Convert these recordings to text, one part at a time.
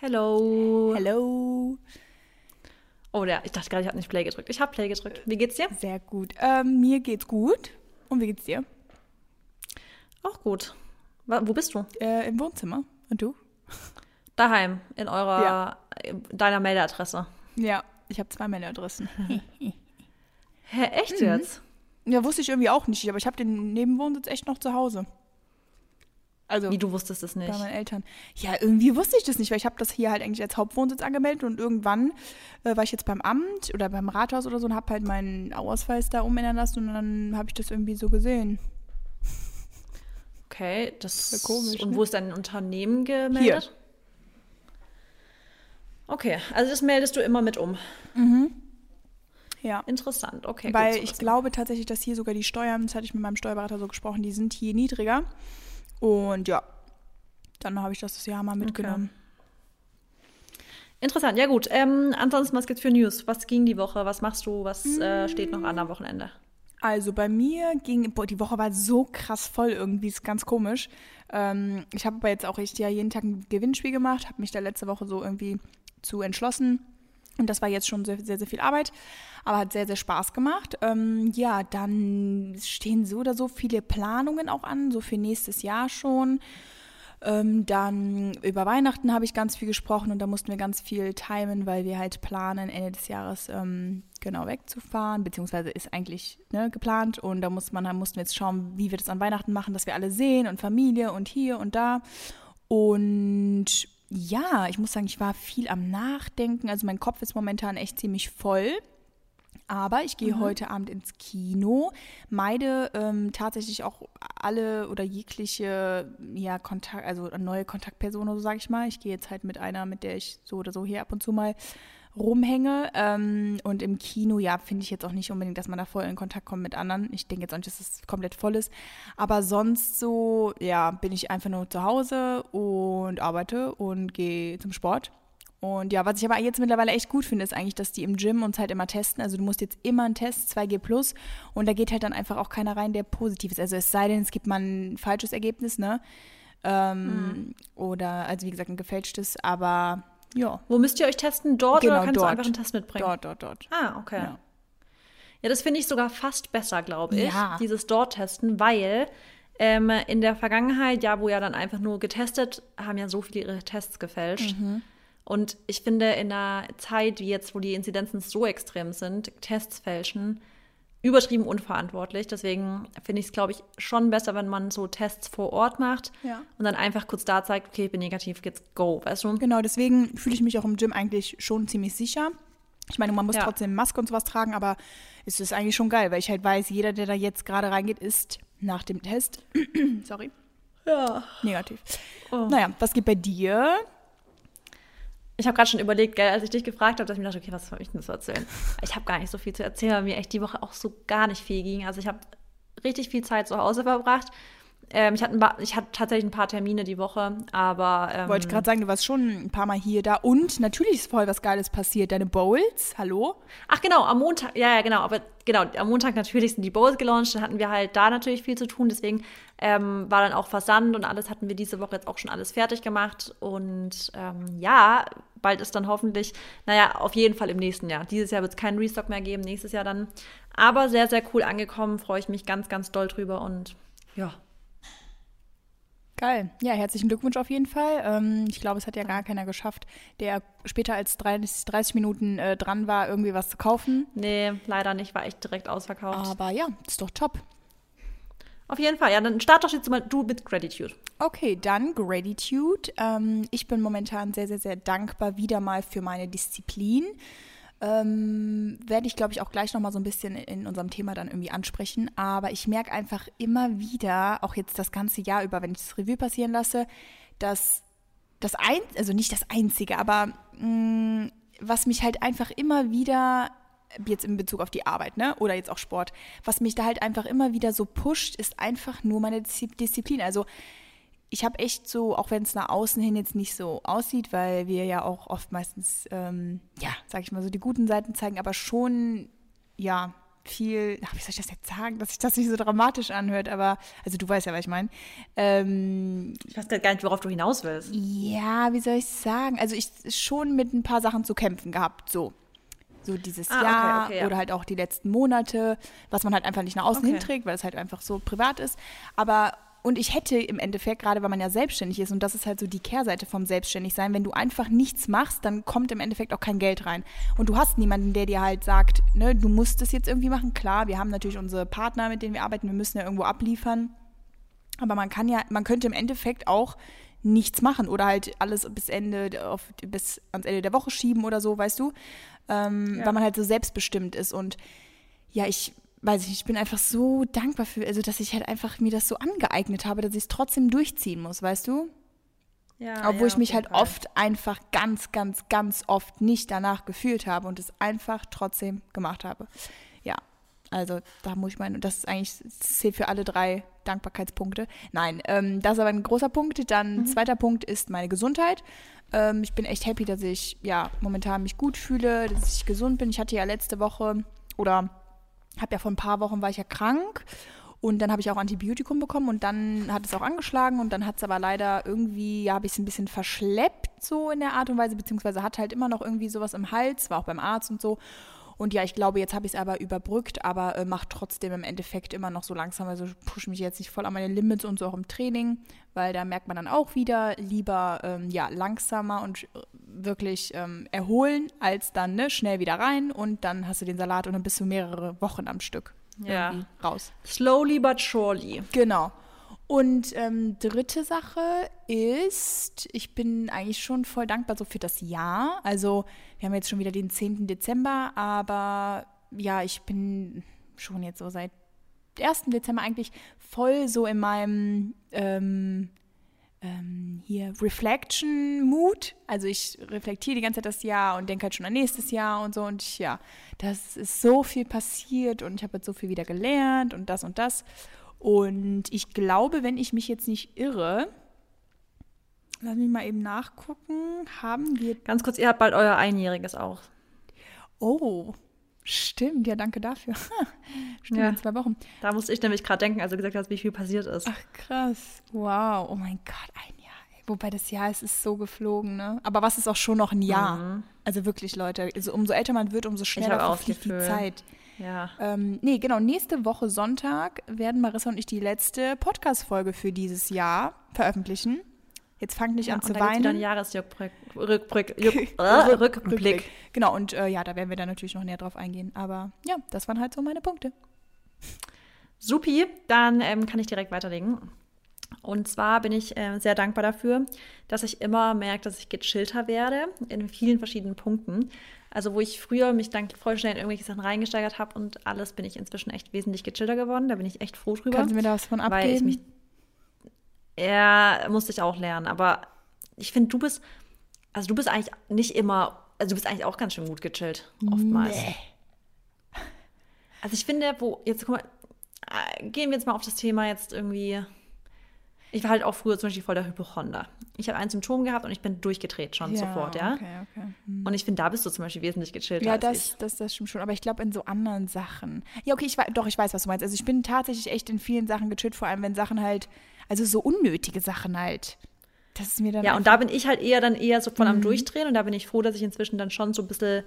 Hello. Hello. Oh, ja, ich dachte gerade, ich habe nicht Play gedrückt. Ich habe Play gedrückt. Wie geht's dir? Sehr gut. Ähm, mir geht's gut. Und wie geht's dir? Auch gut. Wo bist du? Äh, Im Wohnzimmer. Und du? Daheim, in eurer, Ja. in deiner Meldeadresse. Ja, ich habe zwei Mailadressen. Hä, echt jetzt? ja, wusste ich irgendwie auch nicht, aber ich habe den Nebenwohnsitz echt noch zu Hause. Also Wie, du wusstest es nicht? bei meinen Eltern. Ja, irgendwie wusste ich das nicht, weil ich habe das hier halt eigentlich als Hauptwohnsitz angemeldet und irgendwann äh, war ich jetzt beim Amt oder beim Rathaus oder so und habe halt meinen Ausweis da umändern lassen und dann habe ich das irgendwie so gesehen. Okay, das Voll komisch, Und ne? wo ist dein Unternehmen gemeldet? Okay, also das meldest du immer mit um. Ja. Interessant, okay. Weil ich glaube tatsächlich, dass hier sogar die Steuern, das hatte ich mit meinem Steuerberater so gesprochen, die sind hier niedriger. Und ja, dann habe ich das das Jahr mal mitgenommen. Interessant, ja gut. Ähm, ansonsten, was gibt's für News? Was ging die Woche? Was machst du? Was äh, steht noch an am Wochenende? Also bei mir ging, boah, die Woche war so krass voll irgendwie, ist ganz komisch. Ähm, ich habe aber jetzt auch echt ja jeden Tag ein Gewinnspiel gemacht, habe mich da letzte Woche so irgendwie zu entschlossen. Und das war jetzt schon sehr, sehr, sehr viel Arbeit, aber hat sehr, sehr Spaß gemacht. Ähm, ja, dann stehen so oder so viele Planungen auch an, so für nächstes Jahr schon. Ähm, dann über Weihnachten habe ich ganz viel gesprochen und da mussten wir ganz viel timen, weil wir halt planen, Ende des Jahres ähm, genau wegzufahren, beziehungsweise ist eigentlich ne, geplant und da muss man, mussten wir jetzt schauen, wie wir das an Weihnachten machen, dass wir alle sehen und Familie und hier und da. Und ja, ich muss sagen, ich war viel am Nachdenken, also mein Kopf ist momentan echt ziemlich voll. Aber ich gehe heute Abend ins Kino, meide ähm, tatsächlich auch alle oder jegliche ja, Kontakt, also neue Kontaktpersonen, so sage ich mal. Ich gehe jetzt halt mit einer, mit der ich so oder so hier ab und zu mal rumhänge. Ähm, und im Kino, ja, finde ich jetzt auch nicht unbedingt, dass man da voll in Kontakt kommt mit anderen. Ich denke jetzt auch nicht, dass es komplett voll ist. Aber sonst so, ja, bin ich einfach nur zu Hause und arbeite und gehe zum Sport. Und ja, was ich aber jetzt mittlerweile echt gut finde, ist eigentlich, dass die im Gym uns halt immer testen. Also du musst jetzt immer einen Test, 2G plus, und da geht halt dann einfach auch keiner rein, der positiv ist. Also es sei denn, es gibt mal ein falsches Ergebnis, ne? Ähm, Oder, also wie gesagt, ein gefälschtes, aber ja. Wo müsst ihr euch testen? Dort Genau, oder kannst dort. du einfach einen Test mitbringen? Dort, dort, dort. Ah, okay. Ja. Ja, das finde ich sogar fast besser, glaube ich, Ja. dieses Dort-Testen, weil ähm, in der Vergangenheit, ja, wo ja dann einfach nur getestet, haben ja so viele ihre Tests gefälscht. Mhm. Und ich finde, in einer Zeit wie jetzt, wo die Inzidenzen so extrem sind, Tests fälschen, übertrieben unverantwortlich. Deswegen finde ich es, glaube ich, schon besser, wenn man so Tests vor Ort macht Ja. und dann einfach kurz da zeigt, okay, ich bin negativ, jetzt go, weißt du? Genau, deswegen fühle ich mich auch im Gym eigentlich schon ziemlich sicher. Ich meine, man muss Ja. trotzdem Maske und sowas tragen, aber es ist eigentlich schon geil, weil ich halt weiß, jeder, der da jetzt gerade reingeht, ist nach dem Test, sorry, Ja. negativ. Oh. Naja, was geht bei dir? Ich habe gerade schon überlegt, gell, als ich dich gefragt habe, dass ich mir dachte, okay, was soll ich denn zu erzählen? Ich habe gar nicht so viel zu erzählen, weil mir echt die Woche auch so gar nicht viel ging. Also ich habe richtig viel Zeit zu Hause verbracht. Ähm, ich, hatte paar, ich hatte tatsächlich ein paar Termine die Woche, aber ähm, Wollte ich gerade sagen, du warst schon ein paar Mal hier, da und natürlich ist voll was Geiles passiert. Deine Bowls, hallo? ach genau, am Montag, ja, ja, genau, aber genau, am Montag natürlich sind die Bowls gelauncht, dann hatten wir halt da natürlich viel zu tun, deswegen ähm, war dann auch Versand und alles hatten wir diese Woche jetzt auch schon alles fertig gemacht und ähm, ja, bald ist dann hoffentlich, naja, auf jeden Fall im nächsten Jahr. Dieses Jahr wird es keinen Restock mehr geben, nächstes Jahr dann, aber sehr, sehr cool angekommen, freue ich mich ganz, ganz doll drüber und ja, Geil. Ja, herzlichen Glückwunsch auf jeden Fall. Ähm, ich glaube, es hat ja gar keiner geschafft, der später als 30, 30 Minuten äh, dran war, irgendwie was zu kaufen. nee, leider nicht, war echt direkt ausverkauft. Aber ja, ist doch top. Auf jeden Fall, ja, dann start doch jetzt mal du mit Gratitude. Okay, dann Gratitude. Ähm, ich bin momentan sehr, sehr, sehr dankbar wieder mal für meine Disziplin. Ähm, werde ich, glaube ich, auch gleich nochmal so ein bisschen in unserem Thema dann irgendwie ansprechen. Aber ich merke einfach immer wieder, auch jetzt das ganze Jahr über, wenn ich das Revue passieren lasse, dass das ein, also nicht das Einzige, aber mh, was mich halt einfach immer wieder jetzt in Bezug auf die Arbeit, ne? Oder jetzt auch Sport, was mich da halt einfach immer wieder so pusht, ist einfach nur meine Diszi- Disziplin. Also ich habe echt so, auch wenn es nach außen hin jetzt nicht so aussieht, weil wir ja auch oft meistens, ähm, ja, sag ich mal so, die guten Seiten zeigen, aber schon, ja, viel, ach, wie soll ich das jetzt sagen, dass sich das nicht so dramatisch anhört, aber, also du weißt ja, was ich meine. Ähm, ich weiß gar nicht, worauf du hinaus willst. Ja, wie soll ich sagen? Also ich schon mit ein paar Sachen zu kämpfen gehabt, so. So dieses ah, Jahr okay, okay, ja. oder halt auch die letzten Monate, was man halt einfach nicht nach außen okay. hinträgt, weil es halt einfach so privat ist. Aber und ich hätte im Endeffekt, gerade weil man ja selbstständig ist, und das ist halt so die Kehrseite vom Selbstständigsein, wenn du einfach nichts machst, dann kommt im Endeffekt auch kein Geld rein. Und du hast niemanden, der dir halt sagt, ne, du musst es jetzt irgendwie machen. Klar, wir haben natürlich unsere Partner, mit denen wir arbeiten, wir müssen ja irgendwo abliefern. Aber man kann ja, man könnte im Endeffekt auch nichts machen oder halt alles bis Ende auf, bis ans Ende der Woche schieben oder so, weißt du? Ähm, ja. Weil man halt so selbstbestimmt ist. Und ja, ich weiß ich, ich bin einfach so dankbar für, also dass ich halt einfach mir das so angeeignet habe, dass ich es trotzdem durchziehen muss, weißt du? Ja, Obwohl ja, ich mich halt Fall. oft einfach ganz, ganz, ganz oft nicht danach gefühlt habe und es einfach trotzdem gemacht habe. Ja, also da muss ich meinen, das ist eigentlich, das zählt für alle drei Dankbarkeitspunkte. Nein, ähm, das ist aber ein großer Punkt. Dann mhm. zweiter Punkt ist meine Gesundheit. Ähm, ich bin echt happy, dass ich ja momentan mich gut fühle, dass ich gesund bin. Ich hatte ja letzte Woche oder habe ja vor ein paar Wochen war ich ja krank und dann habe ich auch Antibiotikum bekommen und dann hat es auch angeschlagen und dann hat es aber leider irgendwie, ja, habe ich es ein bisschen verschleppt so in der Art und Weise, beziehungsweise hat halt immer noch irgendwie sowas im Hals, war auch beim Arzt und so. Und ja, ich glaube, jetzt habe ich es aber überbrückt, aber äh, macht trotzdem im Endeffekt immer noch so langsam. Also pushe mich jetzt nicht voll an meine Limits und so auch im Training, weil da merkt man dann auch wieder lieber ähm, ja, langsamer und äh, wirklich ähm, erholen, als dann ne, schnell wieder rein und dann hast du den Salat und dann bist du mehrere Wochen am Stück ja. raus. Slowly but surely. Genau. Und ähm, dritte Sache ist, ich bin eigentlich schon voll dankbar so für das Jahr. Also wir haben jetzt schon wieder den 10. Dezember, aber ja, ich bin schon jetzt so seit 1. Dezember eigentlich voll so in meinem ähm, ähm, hier Reflection-Mood. Also ich reflektiere die ganze Zeit das Jahr und denke halt schon an nächstes Jahr und so. Und ich, ja, das ist so viel passiert und ich habe jetzt so viel wieder gelernt und das und das. Und ich glaube, wenn ich mich jetzt nicht irre, lass mich mal eben nachgucken, haben wir. Ganz kurz, ihr habt bald euer Einjähriges auch. Oh, stimmt, ja, danke dafür. stimmt, ja. in zwei Wochen. Da musste ich nämlich gerade denken, als du gesagt hast, wie viel passiert ist. Ach, krass. Wow, oh mein Gott, ein Jahr. Wobei das Jahr ist, ist so geflogen, ne? Aber was ist auch schon noch ein Jahr? Mhm. Also wirklich, Leute, also umso älter man wird, umso schneller verfliegt die Zeit. Ja. Ähm, nee, genau. Nächste Woche Sonntag werden Marissa und ich die letzte Podcast-Folge für dieses Jahr veröffentlichen. Jetzt fangt nicht ja, an zu weinen. Dann Jahresrückblick. Rückblick. Rückblick. Genau, und äh, ja, da werden wir dann natürlich noch näher drauf eingehen. Aber ja, das waren halt so meine Punkte. Supi, dann ähm, kann ich direkt weiterlegen. Und zwar bin ich äh, sehr dankbar dafür, dass ich immer merke, dass ich gechillter werde in vielen verschiedenen Punkten. Also wo ich früher mich dann voll schnell in irgendwelche Sachen reingesteigert habe und alles, bin ich inzwischen echt wesentlich gechillter geworden. Da bin ich echt froh drüber. Kannst du mir da was von abgeben? Weil ich mich, ja, musste ich auch lernen. Aber ich finde, du bist, also du bist eigentlich nicht immer, also du bist eigentlich auch ganz schön gut gechillt, oftmals. Nee. Also ich finde, wo, jetzt guck mal, äh, gehen wir jetzt mal auf das Thema jetzt irgendwie ich war halt auch früher zum Beispiel voll der Hypochonder. Ich habe ein Symptom gehabt und ich bin durchgedreht schon ja, sofort, ja. Okay, okay. Hm. Und ich finde, da bist du zum Beispiel wesentlich gechillter. Ja, das, das, das stimmt schon. Aber ich glaube, in so anderen Sachen. Ja, okay, ich doch, ich weiß, was du meinst. Also ich bin tatsächlich echt in vielen Sachen gechillt, vor allem wenn Sachen halt, also so unnötige Sachen halt. Das ist mir dann. Ja, und da bin ich halt eher dann eher so voll mhm. am Durchdrehen und da bin ich froh, dass ich inzwischen dann schon so ein bisschen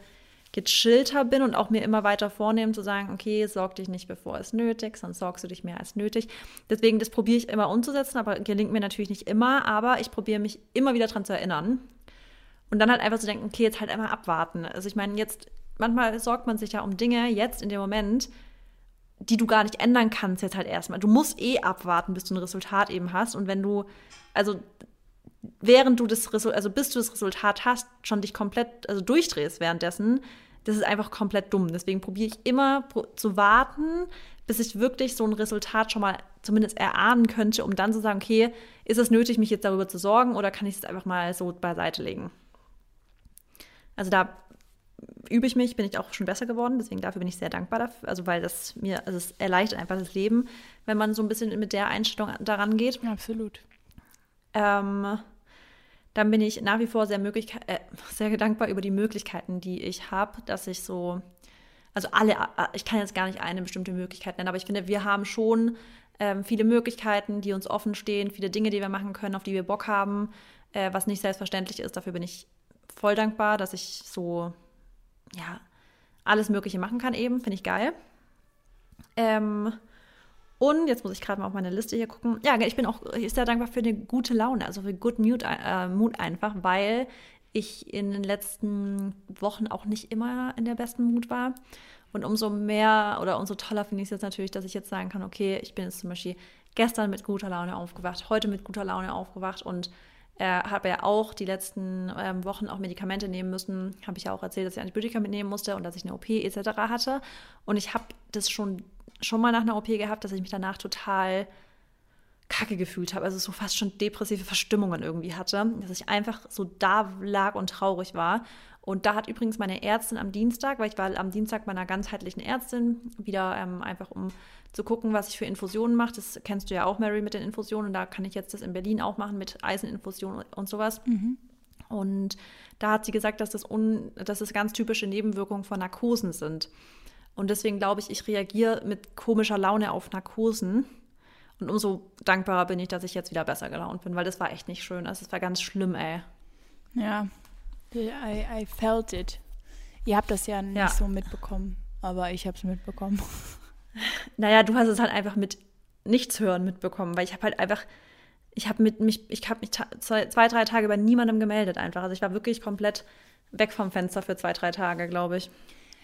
gechillter bin und auch mir immer weiter vornehmen zu sagen, okay, sorg dich nicht, bevor es nötig, sonst sorgst du dich mehr als nötig. Deswegen, das probiere ich immer umzusetzen, aber gelingt mir natürlich nicht immer, aber ich probiere mich immer wieder daran zu erinnern. Und dann halt einfach zu denken, okay, jetzt halt einmal abwarten. Also ich meine, jetzt, manchmal sorgt man sich ja um Dinge jetzt in dem Moment, die du gar nicht ändern kannst jetzt halt erstmal. Du musst eh abwarten, bis du ein Resultat eben hast. Und wenn du, also während du das Resultat, also bis du das Resultat hast, schon dich komplett, also durchdrehst währenddessen, das ist einfach komplett dumm. Deswegen probiere ich immer zu warten, bis ich wirklich so ein Resultat schon mal zumindest erahnen könnte, um dann zu sagen, okay, ist es nötig, mich jetzt darüber zu sorgen oder kann ich es einfach mal so beiseite legen? Also da übe ich mich, bin ich auch schon besser geworden, deswegen dafür bin ich sehr dankbar dafür, also weil das mir, also es erleichtert einfach das Leben, wenn man so ein bisschen mit der Einstellung daran geht. Absolut. Ähm, dann bin ich nach wie vor sehr, äh, sehr dankbar über die Möglichkeiten, die ich habe, dass ich so, also alle, ich kann jetzt gar nicht eine bestimmte Möglichkeit nennen, aber ich finde, wir haben schon ähm, viele Möglichkeiten, die uns offen stehen, viele Dinge, die wir machen können, auf die wir Bock haben, äh, was nicht selbstverständlich ist. Dafür bin ich voll dankbar, dass ich so, ja, alles Mögliche machen kann eben, finde ich geil. Ähm, und jetzt muss ich gerade mal auf meine Liste hier gucken. Ja, ich bin auch sehr dankbar für eine gute Laune, also für Good Mood, äh, Mood einfach, weil ich in den letzten Wochen auch nicht immer in der besten Mut war. Und umso mehr oder umso toller finde ich es jetzt natürlich, dass ich jetzt sagen kann, okay, ich bin jetzt zum Beispiel gestern mit guter Laune aufgewacht, heute mit guter Laune aufgewacht und äh, habe ja auch die letzten ähm, Wochen auch Medikamente nehmen müssen. Habe ich ja auch erzählt, dass ich Antibiotika mitnehmen musste und dass ich eine OP etc. hatte. Und ich habe das schon, schon mal nach einer OP gehabt, dass ich mich danach total kacke gefühlt habe, also so fast schon depressive Verstimmungen irgendwie hatte, dass ich einfach so da lag und traurig war. Und da hat übrigens meine Ärztin am Dienstag, weil ich war am Dienstag meiner ganzheitlichen Ärztin, wieder ähm, einfach um zu gucken, was ich für Infusionen mache. Das kennst du ja auch, Mary, mit den Infusionen. Da kann ich jetzt das in Berlin auch machen mit Eiseninfusionen und sowas. Mhm. Und da hat sie gesagt, dass das, un, dass das ganz typische Nebenwirkungen von Narkosen sind. Und deswegen glaube ich, ich reagiere mit komischer Laune auf Narkosen. Und umso dankbarer bin ich, dass ich jetzt wieder besser gelaunt bin, weil das war echt nicht schön. Also es war ganz schlimm, ey. Ja, I, I felt it. Ihr habt das ja nicht ja. so mitbekommen, aber ich habe es mitbekommen. Naja, du hast es halt einfach mit nichts hören mitbekommen, weil ich habe halt einfach, ich habe mit mich, ich habe mich zwei, drei Tage bei niemandem gemeldet einfach. Also ich war wirklich komplett weg vom Fenster für zwei, drei Tage, glaube ich.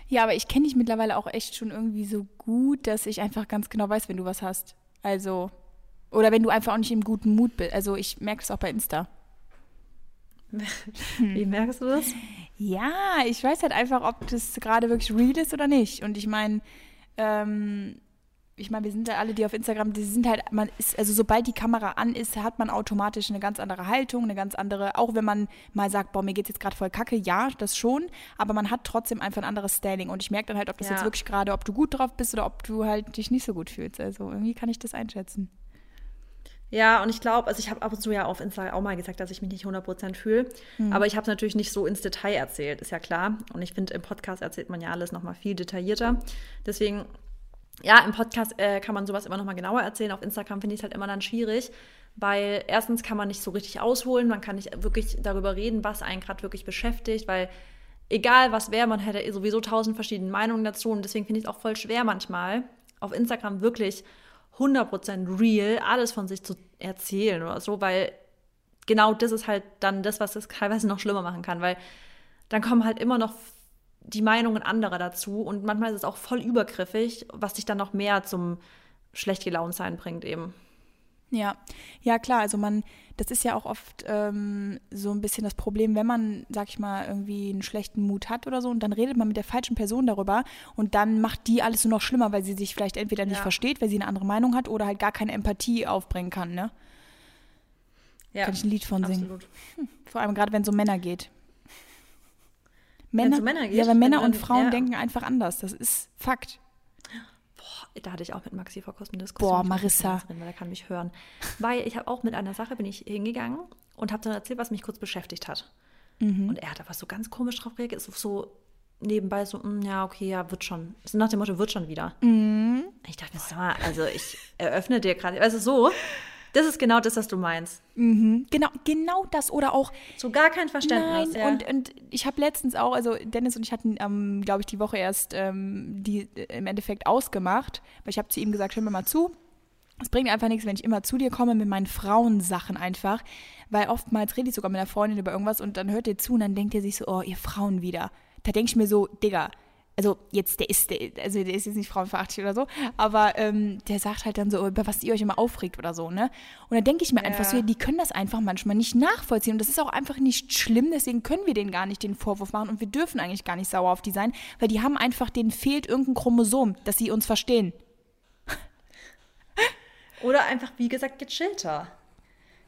Ja, aber ich kenne dich mittlerweile auch echt schon irgendwie so gut, dass ich einfach ganz genau weiß, wenn du was hast. Also, oder wenn du einfach auch nicht im guten Mut bist. Also ich merke es auch bei Insta. Wie merkst du das? Ja, ich weiß halt einfach, ob das gerade wirklich real ist oder nicht. Und ich meine, ähm, ich meine, wir sind ja alle, die auf Instagram, die sind halt, man ist, also sobald die Kamera an ist, hat man automatisch eine ganz andere Haltung, eine ganz andere, auch wenn man mal sagt, boah, mir geht's jetzt gerade voll kacke, ja, das schon, aber man hat trotzdem einfach ein anderes Standing und ich merke dann halt, ob das ja. jetzt wirklich gerade, ob du gut drauf bist oder ob du halt dich nicht so gut fühlst. Also irgendwie kann ich das einschätzen. Ja, und ich glaube, also ich habe ab und zu ja auf Instagram auch mal gesagt, dass ich mich nicht 100% fühle. Mhm. Aber ich habe es natürlich nicht so ins Detail erzählt, ist ja klar. Und ich finde, im Podcast erzählt man ja alles nochmal viel detaillierter. Deswegen, ja, im Podcast äh, kann man sowas immer nochmal genauer erzählen. Auf Instagram finde ich es halt immer dann schwierig, weil erstens kann man nicht so richtig ausholen. Man kann nicht wirklich darüber reden, was einen gerade wirklich beschäftigt, weil egal was wäre, man hätte sowieso tausend verschiedene Meinungen dazu. Und deswegen finde ich es auch voll schwer manchmal, auf Instagram wirklich 100% real alles von sich zu erzählen oder so, weil genau das ist halt dann das, was es teilweise noch schlimmer machen kann, weil dann kommen halt immer noch die Meinungen anderer dazu und manchmal ist es auch voll übergriffig, was dich dann noch mehr zum schlecht gelaunt sein bringt eben. Ja, ja klar, also man, das ist ja auch oft ähm, so ein bisschen das Problem, wenn man, sag ich mal, irgendwie einen schlechten Mut hat oder so und dann redet man mit der falschen Person darüber und dann macht die alles nur noch schlimmer, weil sie sich vielleicht entweder nicht ja. versteht, weil sie eine andere Meinung hat oder halt gar keine Empathie aufbringen kann, ne? Ja, kann ich ein Lied von singen. Absolut. Hm, vor allem gerade, wenn es um Männer geht. Männer, Männer geht, ja, weil Männer und Frauen ja. denken einfach anders. Das ist Fakt da hatte ich auch mit Maxi vor kurzem Diskussion. Boah, Marissa. Drin, weil er kann mich hören. Weil ich habe auch mit einer Sache bin ich hingegangen und habe dann erzählt, was mich kurz beschäftigt hat. Mhm. Und er hat aber so ganz komisch drauf reagiert, so, so nebenbei so, mh, hm, ja, okay, ja, wird schon. So nach dem Motto, wird schon wieder. Mhm. Ich dachte mir, sag mal, also ich eröffne dir gerade, also so. Das ist genau das, was du meinst. Mhm. Genau, genau das oder auch. So gar kein Verständnis. Nein, ja. und, und ich habe letztens auch, also Dennis und ich hatten, ähm, glaube ich, die Woche erst ähm, die äh, im Endeffekt ausgemacht, weil ich habe zu ihm gesagt, hör mir mal zu. Es bringt einfach nichts, wenn ich immer zu dir komme mit meinen Frauensachen einfach, weil oftmals rede ich sogar mit einer Freundin über irgendwas und dann hört ihr zu und dann denkt ihr sich so, oh, ihr Frauen wieder. Da denke ich mir so, Digga, also jetzt, der ist, der, also der ist jetzt nicht frauenverachtlich oder so, aber ähm, der sagt halt dann so, über was ihr euch immer aufregt oder so, ne? Und dann denke ich mir ja. einfach so, die können das einfach manchmal nicht nachvollziehen und das ist auch einfach nicht schlimm, deswegen können wir denen gar nicht den Vorwurf machen und wir dürfen eigentlich gar nicht sauer auf die sein, weil die haben einfach, denen fehlt irgendein Chromosom, dass sie uns verstehen. Oder einfach, wie gesagt, gechillter.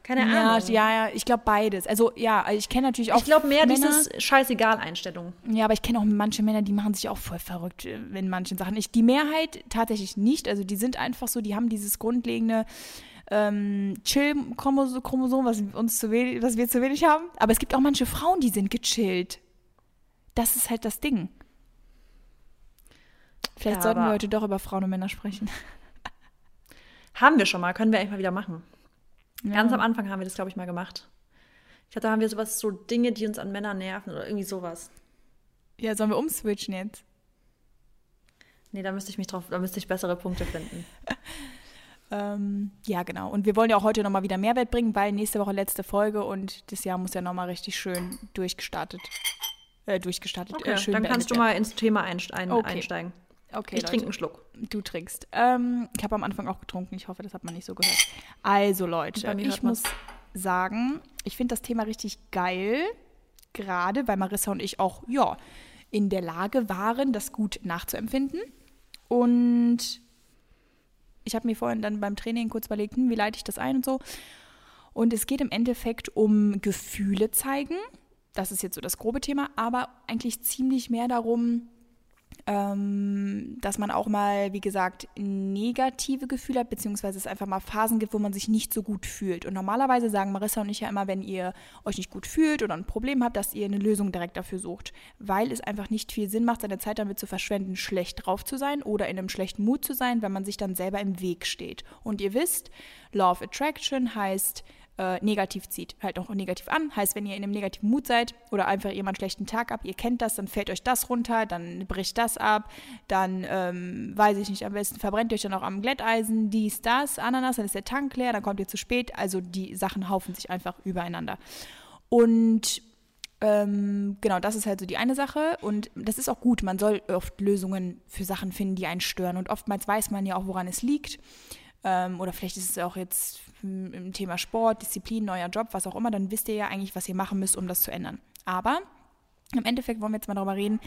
Keine Ahnung. Ja, ja, ich glaube beides. Also ja, ich kenne natürlich auch. Ich glaube mehr Männer, dieses Scheißegal-Einstellung. Ja, aber ich kenne auch manche Männer, die machen sich auch voll verrückt äh, in manchen Sachen. Ich, die Mehrheit tatsächlich nicht. Also die sind einfach so, die haben dieses grundlegende ähm, Chill-Chromosom, was uns zu wenig, was wir zu wenig haben. Aber es gibt auch manche Frauen, die sind gechillt. Das ist halt das Ding. Vielleicht Ja, sollten wir heute doch über Frauen und Männer sprechen. Haben wir schon mal, können wir eigentlich mal wieder machen. Ganz Ja. am Anfang haben wir das, glaube ich, mal gemacht. Ich glaube, da haben wir sowas, so Dinge, die uns an Männern nerven oder irgendwie sowas. Ja, sollen wir umswitchen jetzt? Nee, da müsste ich mich drauf, da müsste ich bessere Punkte finden. Ähm, ja, genau. Und wir wollen ja auch heute nochmal wieder Mehrwert bringen, weil nächste Woche letzte Folge und das Jahr muss ja nochmal richtig schön durchgestartet. Äh, durchgestartet. Okay, äh, schön dann kannst du mal ins Thema einst ein Okay. einsteigen. Okay, ich Leute. trinke einen Schluck. Du trinkst. Ähm, ich habe am Anfang auch getrunken. Ich hoffe, das hat man nicht so gehört. Also Leute, ich muss sagen, ich finde das Thema richtig geil. Gerade weil Marissa und ich auch, ja, in der Lage waren, das gut nachzuempfinden. Und ich habe mir vorhin dann beim Training kurz überlegt, hm, wie leite ich das ein und so. Und es geht im Endeffekt um Gefühle zeigen. Das ist jetzt so das grobe Thema, aber eigentlich ziemlich mehr darum, dass man auch mal, wie gesagt, negative Gefühle hat, beziehungsweise es einfach mal Phasen gibt, wo man sich nicht so gut fühlt. Und normalerweise sagen Marissa und ich ja immer, wenn ihr euch nicht gut fühlt oder ein Problem habt, dass ihr eine Lösung direkt dafür sucht. Weil es einfach nicht viel Sinn macht, seine Zeit damit zu verschwenden, schlecht drauf zu sein oder in einem schlechten Mut zu sein, wenn man sich dann selber im Weg steht. Und ihr wisst, Law of Attraction heißt, äh, negativ zieht, halt auch negativ an. Heißt, wenn ihr in einem negativen Mut seid oder einfach ihr einen schlechten Tag habt, ihr kennt das, dann fällt euch das runter, dann bricht das ab, dann, ähm, weiß ich nicht, am besten verbrennt euch dann auch am Glätteisen, dies, das, Ananas, dann ist der Tank leer, dann kommt ihr zu spät. Also die Sachen haufen sich einfach übereinander. Und ähm, genau, das ist halt so die eine Sache. Und das ist auch gut. Man soll oft Lösungen für Sachen finden, die einen stören. Und oftmals weiß man ja auch, woran es liegt. Ähm, oder vielleicht ist es auch jetzt im Thema Sport, Disziplin, neuer Job, was auch immer. Dann wisst ihr ja eigentlich, was ihr machen müsst, um das zu ändern. Aber im Endeffekt wollen wir jetzt mal darüber reden,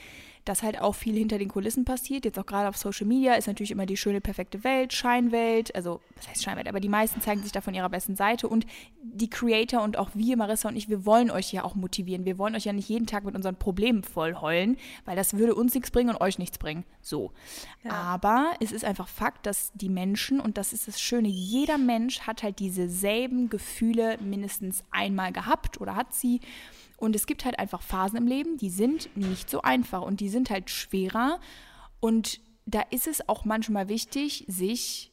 dass halt auch viel hinter den Kulissen passiert. Jetzt auch gerade auf Social Media ist natürlich immer die schöne, perfekte Welt, Scheinwelt. Also, was heißt Scheinwelt? Aber die meisten zeigen sich da von ihrer besten Seite. Und die Creator und auch wir, Marissa und ich, wir wollen euch ja auch motivieren. Wir wollen euch ja nicht jeden Tag mit unseren Problemen voll heulen, weil das würde uns nichts bringen und euch nichts bringen. So. Ja. Aber es ist einfach Fakt, dass die Menschen, und das ist das Schöne, jeder Mensch hat halt dieselben Gefühle mindestens einmal gehabt oder hat sie. Und es gibt halt einfach Phasen im Leben, die sind nicht so einfach und die sind halt schwerer. Und da ist es auch manchmal wichtig, sich,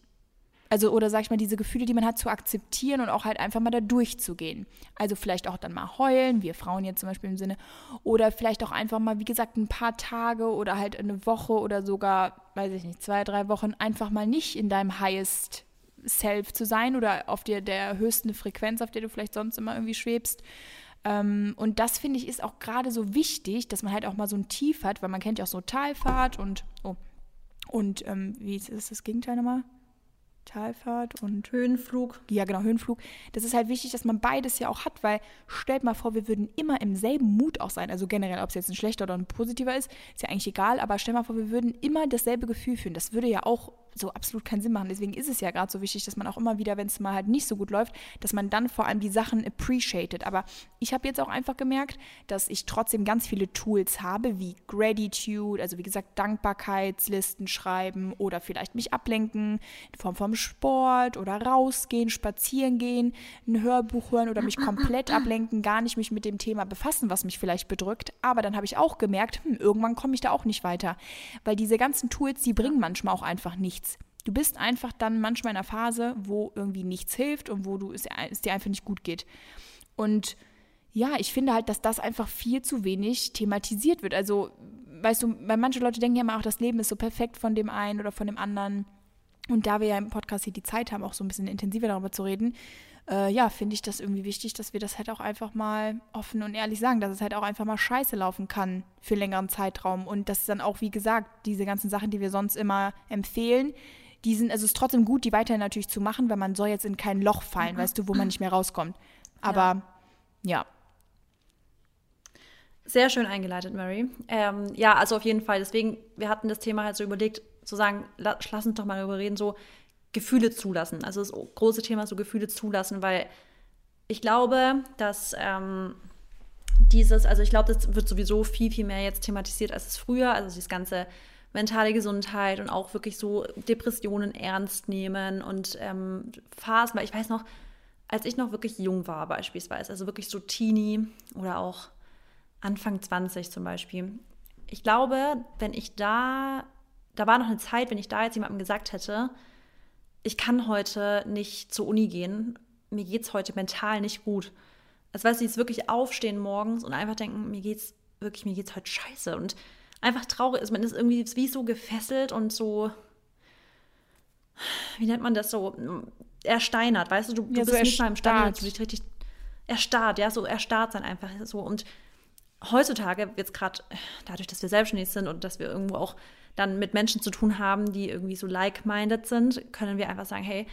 also oder sag ich mal, diese Gefühle, die man hat, zu akzeptieren und auch halt einfach mal da durchzugehen. Also vielleicht auch dann mal heulen, wir Frauen jetzt zum Beispiel im Sinne, oder vielleicht auch einfach mal, wie gesagt, ein paar Tage oder halt eine Woche oder sogar, weiß ich nicht, zwei, drei Wochen einfach mal nicht in deinem highest Self zu sein oder auf der, der höchsten Frequenz, auf der du vielleicht sonst immer irgendwie schwebst. Ähm, und das finde ich ist auch gerade so wichtig, dass man halt auch mal so ein Tief hat, weil man kennt ja auch so Talfahrt und, oh, und ähm, wie ist ist das Gegenteil nochmal? Talfahrt und Höhenflug. ja, genau, Höhenflug. Das ist halt wichtig, dass man beides ja auch hat, weil stellt mal vor, wir würden immer im selben Mut auch sein. Also generell, ob es jetzt ein schlechter oder ein positiver ist, ist ja eigentlich egal, aber stell mal vor, wir würden immer dasselbe Gefühl fühlen. Das würde ja auch so absolut keinen Sinn machen. Deswegen ist es ja gerade so wichtig, dass man auch immer wieder, wenn es mal halt nicht so gut läuft, dass man dann vor allem die Sachen appreciated. Aber ich habe jetzt auch einfach gemerkt, dass ich trotzdem ganz viele Tools habe, wie Gratitude, also wie gesagt, Dankbarkeitslisten schreiben oder vielleicht mich ablenken in Form vom Sport oder rausgehen, spazieren gehen, ein Hörbuch hören oder mich komplett ablenken, gar nicht mich mit dem Thema befassen, was mich vielleicht bedrückt. Aber dann habe ich auch gemerkt, hm, irgendwann komme ich da auch nicht weiter. Weil diese ganzen Tools, die bringen manchmal auch einfach nichts. Du bist einfach dann manchmal in einer Phase, wo irgendwie nichts hilft und wo du es, es dir einfach nicht gut geht. Und ja, ich finde halt, dass das einfach viel zu wenig thematisiert wird. Also, weißt du, weil manche Leute denken ja immer auch, das Leben ist so perfekt von dem einen oder von dem anderen. Und da wir ja im Podcast hier die Zeit haben, auch so ein bisschen intensiver darüber zu reden, äh, ja, finde ich das irgendwie wichtig, dass wir das halt auch einfach mal offen und ehrlich sagen, dass es halt auch einfach mal scheiße laufen kann für längeren Zeitraum. Und dass dann auch, wie gesagt, diese ganzen Sachen, die wir sonst immer empfehlen, die sind, also es ist trotzdem gut, die weiterhin natürlich zu machen, weil man soll jetzt in kein Loch fallen, weißt du, wo man nicht mehr rauskommt. Aber ja, Sehr schön eingeleitet, Mary. Ähm, ja, also auf jeden Fall. Deswegen, wir hatten das Thema halt so überlegt, zu sagen, la- lass uns doch mal darüber reden, so Gefühle zulassen. Also das große Thema so Gefühle zulassen, weil ich glaube, dass ähm, dieses, also ich glaube, das wird sowieso viel, viel mehr jetzt thematisiert, als es früher, also dieses ganze mentale Gesundheit und auch wirklich so Depressionen ernst nehmen und ähm, Phasen, weil ich weiß noch, als ich noch wirklich jung war beispielsweise, also wirklich so Teenie oder auch Anfang 20 zum Beispiel, ich glaube, wenn ich da da war noch eine Zeit, wenn ich da jetzt jemandem gesagt hätte, ich kann heute nicht zur Uni gehen, mir geht es heute mental nicht gut. Das weißt du, jetzt wirklich aufstehen morgens und einfach denken, mir geht's wirklich, mir geht's heute scheiße. Und einfach traurig ist. Man ist irgendwie wie so gefesselt und so, wie nennt man das so, ersteinert, weißt du, du, du Ja, so bist nicht mal erstarrt. dass du dich richtig erstarrt, ja, so erstarrt sein einfach so. Und heutzutage jetzt gerade dadurch, dass wir selbstständig sind und dass wir irgendwo auch dann mit Menschen zu tun haben, die irgendwie so like-minded sind, können wir einfach sagen, hey,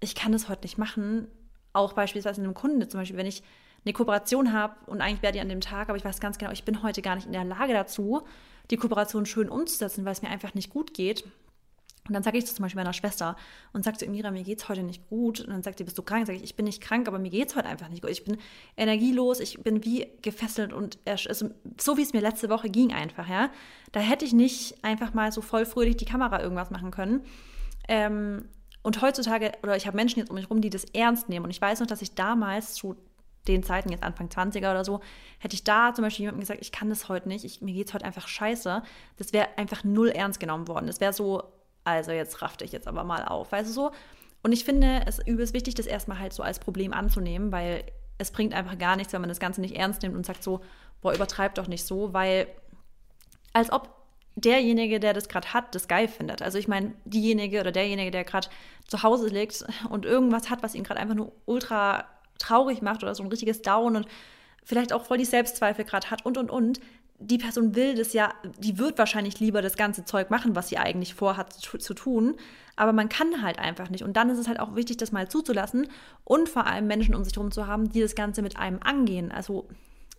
ich kann das heute nicht machen. Auch beispielsweise in einem Kunden, zum Beispiel, wenn ich eine Kooperation habe und eigentlich wäre die an dem Tag, aber ich weiß ganz genau, ich bin heute gar nicht in der Lage dazu, die Kooperation schön umzusetzen, weil es mir einfach nicht gut geht. Und dann sage ich das zum Beispiel meiner Schwester und sage zu Mira, mir geht's heute nicht gut. Und dann sagt sie, bist du krank? Sage ich, ich bin nicht krank, aber mir geht's heute einfach nicht gut. Ich bin energielos, ich bin wie gefesselt und also, so wie es mir letzte Woche ging einfach, ja. Da hätte ich nicht einfach mal so voll fröhlich die Kamera irgendwas machen können. Ähm, und heutzutage, oder ich habe Menschen jetzt um mich rum, die das ernst nehmen. Und ich weiß noch, dass ich damals zu den Zeiten, jetzt Anfang 20er oder so, hätte ich da zum Beispiel jemandem gesagt, ich kann das heute nicht, ich, mir geht's heute einfach scheiße. Das wäre einfach null ernst genommen worden. Das wäre so, also jetzt raff dich jetzt aber mal auf, weißt du so. Und ich finde es übelst wichtig, das erstmal halt so als Problem anzunehmen, weil es bringt einfach gar nichts, wenn man das Ganze nicht ernst nimmt und sagt so, boah, übertreib doch nicht so, weil als ob derjenige, der das gerade hat, das geil findet. Also ich meine, diejenige oder derjenige, der gerade zu Hause liegt und irgendwas hat, was ihn gerade einfach nur ultra traurig macht oder so ein richtiges Down und vielleicht auch voll die Selbstzweifel gerade hat und und und. Die Person will das ja, die wird wahrscheinlich lieber das ganze Zeug machen, was sie eigentlich vorhat zu, zu tun, aber man kann halt einfach nicht. Und dann ist es halt auch wichtig, das mal zuzulassen und vor allem Menschen um sich herum zu haben, die das Ganze mit einem angehen. Also,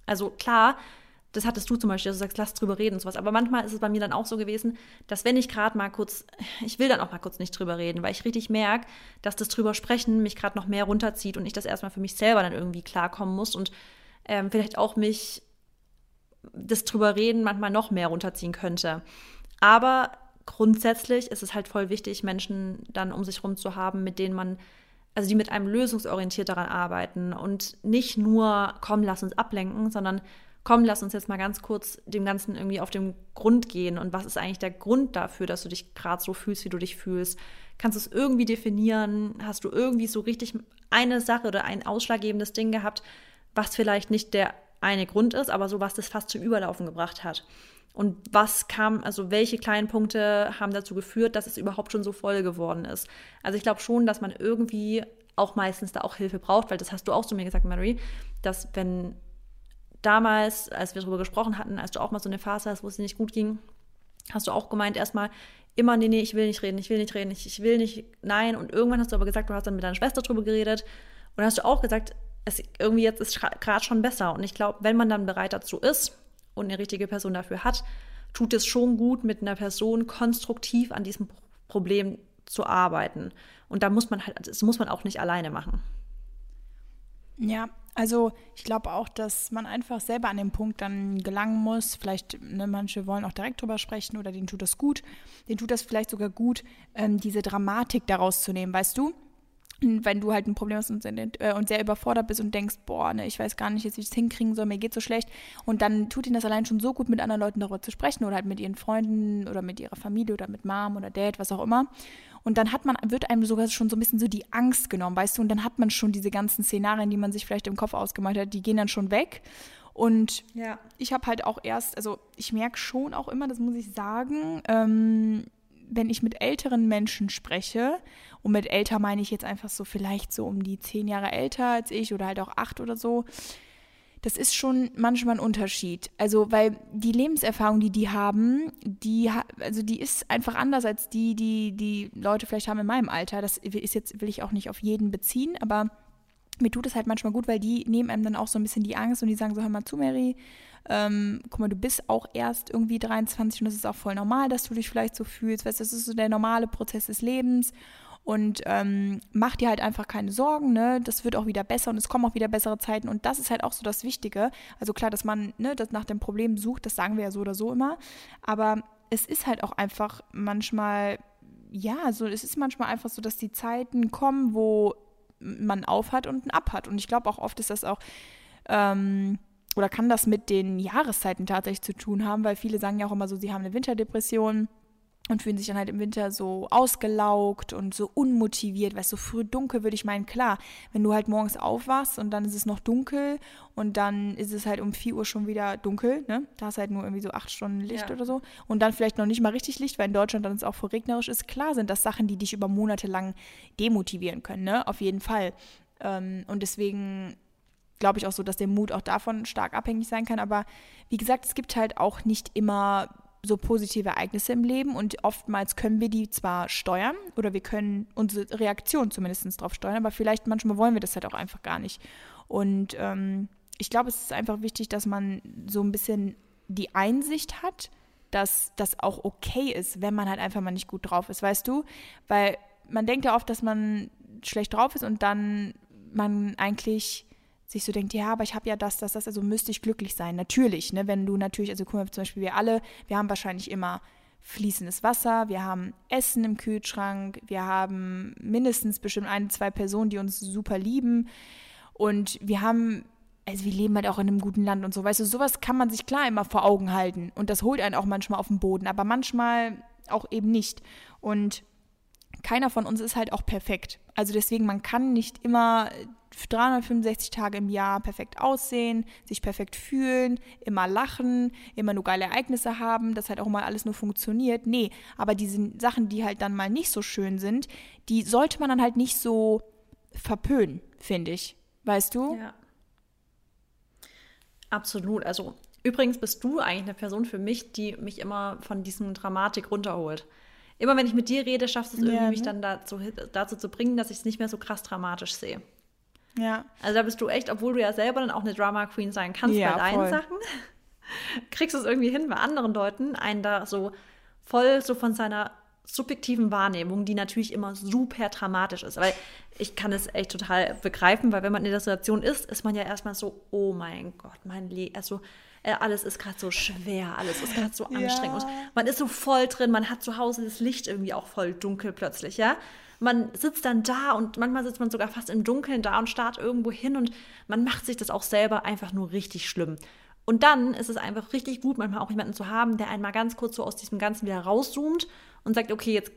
also klar, das hattest du zum Beispiel, dass du sagst, lass drüber reden und sowas. Aber manchmal ist es bei mir dann auch so gewesen, dass wenn ich gerade mal kurz, ich will dann auch mal kurz nicht drüber reden, weil ich richtig merke, dass das drüber sprechen mich gerade noch mehr runterzieht und ich das erstmal für mich selber dann irgendwie klarkommen muss und ähm, vielleicht auch mich das drüber reden manchmal noch mehr runterziehen könnte. Aber grundsätzlich ist es halt voll wichtig, Menschen dann um sich herum zu haben, mit denen man, also die mit einem lösungsorientiert daran arbeiten und nicht nur, komm, lass uns ablenken, sondern komm, lass uns jetzt mal ganz kurz dem Ganzen irgendwie auf den Grund gehen und was ist eigentlich der Grund dafür, dass du dich gerade so fühlst, wie du dich fühlst? Kannst du es irgendwie definieren? Hast du irgendwie so richtig eine Sache oder ein ausschlaggebendes Ding gehabt, was vielleicht nicht der eine Grund ist, aber so was das fast zum Überlaufen gebracht hat? Und was kam, also welche kleinen Punkte haben dazu geführt, dass es überhaupt schon so voll geworden ist? Also ich glaube schon, dass man irgendwie auch meistens da auch Hilfe braucht, weil das hast du auch zu mir gesagt, Mary, dass wenn damals, als wir darüber gesprochen hatten, als du auch mal so eine Phase hast, wo es dir nicht gut ging, hast du auch gemeint, erstmal immer, nee, nee, ich will nicht reden, ich will nicht reden, ich, ich will nicht, nein. Und irgendwann hast du aber gesagt, du hast dann mit deiner Schwester drüber geredet und hast du auch gesagt, es irgendwie jetzt ist gerade schon besser. Und ich glaube, wenn man dann bereit dazu ist und eine richtige Person dafür hat, tut es schon gut, mit einer Person konstruktiv an diesem Problem zu arbeiten. Und da muss man halt, das muss man auch nicht alleine machen. Ja, also ich glaube auch, dass man einfach selber an den Punkt dann gelangen muss. Vielleicht, ne, manche wollen auch direkt drüber sprechen oder denen tut das gut. Denen tut das vielleicht sogar gut, ähm, diese Dramatik daraus zu nehmen, weißt du? Wenn du halt ein Problem hast und, äh, und sehr überfordert bist und denkst, boah, ne, ich weiß gar nicht, jetzt, wie ich es hinkriegen soll, mir geht so schlecht. Und dann tut ihnen das allein schon so gut, mit anderen Leuten darüber zu sprechen oder halt mit ihren Freunden oder mit ihrer Familie oder mit Mom oder Dad, was auch immer. Und dann hat man, wird einem sogar schon so ein bisschen so die Angst genommen, weißt du? Und dann hat man schon diese ganzen Szenarien, die man sich vielleicht im Kopf ausgemalt hat, die gehen dann schon weg. Und Ja. ich habe halt auch erst, also ich merke schon auch immer, das muss ich sagen, ähm, wenn ich mit älteren Menschen spreche, und mit älter meine ich jetzt einfach so vielleicht so um die zehn Jahre älter als ich oder halt auch acht oder so, das ist schon manchmal ein Unterschied. Also, weil die Lebenserfahrung, die die haben, die, also die ist einfach anders als die, die die Leute vielleicht haben in meinem Alter. Das ist jetzt, will ich auch nicht auf jeden beziehen, aber mir tut es halt manchmal gut, weil die nehmen einem dann auch so ein bisschen die Angst und die sagen so, hör mal zu, Mary, ähm, guck mal, du bist auch erst irgendwie 23 und das ist auch voll normal, dass du dich vielleicht so fühlst. Weißt, das ist so der normale Prozess des Lebens. Und ähm, mach dir halt einfach keine Sorgen, ne? Das wird auch wieder besser und es kommen auch wieder bessere Zeiten. Und das ist halt auch so das Wichtige. Also klar, dass man ne, das nach dem Problem sucht, das sagen wir ja so oder so immer. Aber es ist halt auch einfach manchmal, ja, so, es ist manchmal einfach so, dass die Zeiten kommen, wo man auf hat und ein Ab hat. Und ich glaube auch oft ist das auch, ähm, oder kann das mit den Jahreszeiten tatsächlich zu tun haben, weil viele sagen ja auch immer so, sie haben eine Winterdepression und fühlen sich dann halt im Winter so ausgelaugt und so unmotiviert, weil es so früh dunkel, würde ich meinen, klar, wenn du halt morgens aufwachst und dann ist es noch dunkel und dann ist es halt um 4 Uhr schon wieder dunkel, ne? Da hast du halt nur irgendwie so acht Stunden Licht ja. oder so und dann vielleicht noch nicht mal richtig Licht, weil in Deutschland dann es auch voll regnerisch ist. Klar sind das Sachen, die dich über Monate lang demotivieren können, ne? Auf jeden Fall. Ähm, und deswegen glaube ich auch so, dass der Mut auch davon stark abhängig sein kann. Aber wie gesagt, es gibt halt auch nicht immer so positive Ereignisse im Leben und oftmals können wir die zwar steuern oder wir können unsere Reaktion zumindest darauf steuern, aber vielleicht manchmal wollen wir das halt auch einfach gar nicht. Und ähm, ich glaube, es ist einfach wichtig, dass man so ein bisschen die Einsicht hat, dass das auch okay ist, wenn man halt einfach mal nicht gut drauf ist, weißt du? Weil man denkt ja oft, dass man schlecht drauf ist und dann man eigentlich sich so denkt, ja, aber ich habe ja das, das, das, also müsste ich glücklich sein. Natürlich, ne, wenn du natürlich, also guck mal, zum Beispiel wir alle, wir haben wahrscheinlich immer fließendes Wasser, wir haben Essen im Kühlschrank, wir haben mindestens bestimmt ein, zwei Personen, die uns super lieben und wir haben, also wir leben halt auch in einem guten Land und so, weißt du, sowas kann man sich klar immer vor Augen halten und das holt einen auch manchmal auf den Boden, aber manchmal auch eben nicht und keiner von uns ist halt auch perfekt. Also deswegen, man kann nicht immer 365 Tage im Jahr perfekt aussehen, sich perfekt fühlen, immer lachen, immer nur geile Ereignisse haben, dass halt auch mal alles nur funktioniert. Nee, aber diese Sachen, die halt dann mal nicht so schön sind, die sollte man dann halt nicht so verpönen, finde ich. Weißt du? Ja. Absolut. Also übrigens bist du eigentlich eine Person für mich, die mich immer von diesem Dramatik runterholt immer wenn ich mit dir rede, schaffst du es irgendwie, ja, ne? mich dann dazu, dazu zu bringen, dass ich es nicht mehr so krass dramatisch sehe. Ja. Also da bist du echt, obwohl du ja selber dann auch eine Drama Queen sein kannst ja, bei deinen voll. Sachen, kriegst du es irgendwie hin, bei anderen Leuten einen da so voll so von seiner subjektiven Wahrnehmung, die natürlich immer super dramatisch ist. Weil ich kann es echt total begreifen, weil wenn man in der Situation ist, ist man ja erstmal so, oh mein Gott, mein Leben, also äh, alles ist gerade so schwer, alles ist gerade so anstrengend. Ja. man ist so voll drin, man hat zu Hause das Licht irgendwie auch voll dunkel plötzlich, ja. Man sitzt dann da und manchmal sitzt man sogar fast im Dunkeln da und starrt irgendwo hin und man macht sich das auch selber einfach nur richtig schlimm. Und dann ist es einfach richtig gut, manchmal auch jemanden zu haben, der einmal ganz kurz so aus diesem Ganzen wieder rauszoomt und sagt, okay, jetzt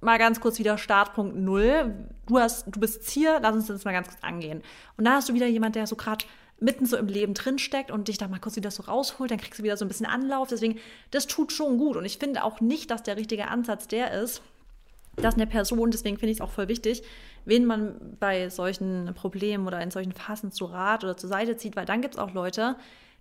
mal ganz kurz wieder Startpunkt Null. Du, hast, du bist hier, lass uns das mal ganz kurz angehen. Und dann hast du wieder jemand, der so gerade mitten so im Leben drinsteckt und dich da mal kurz wieder so rausholt, dann kriegst du wieder so ein bisschen Anlauf. Deswegen, das tut schon gut. Und ich finde auch nicht, dass der richtige Ansatz der ist, dass eine Person, deswegen finde ich es auch voll wichtig, wen man bei solchen Problemen oder in solchen Phasen zu Rat oder zur Seite zieht, weil dann gibt es auch Leute,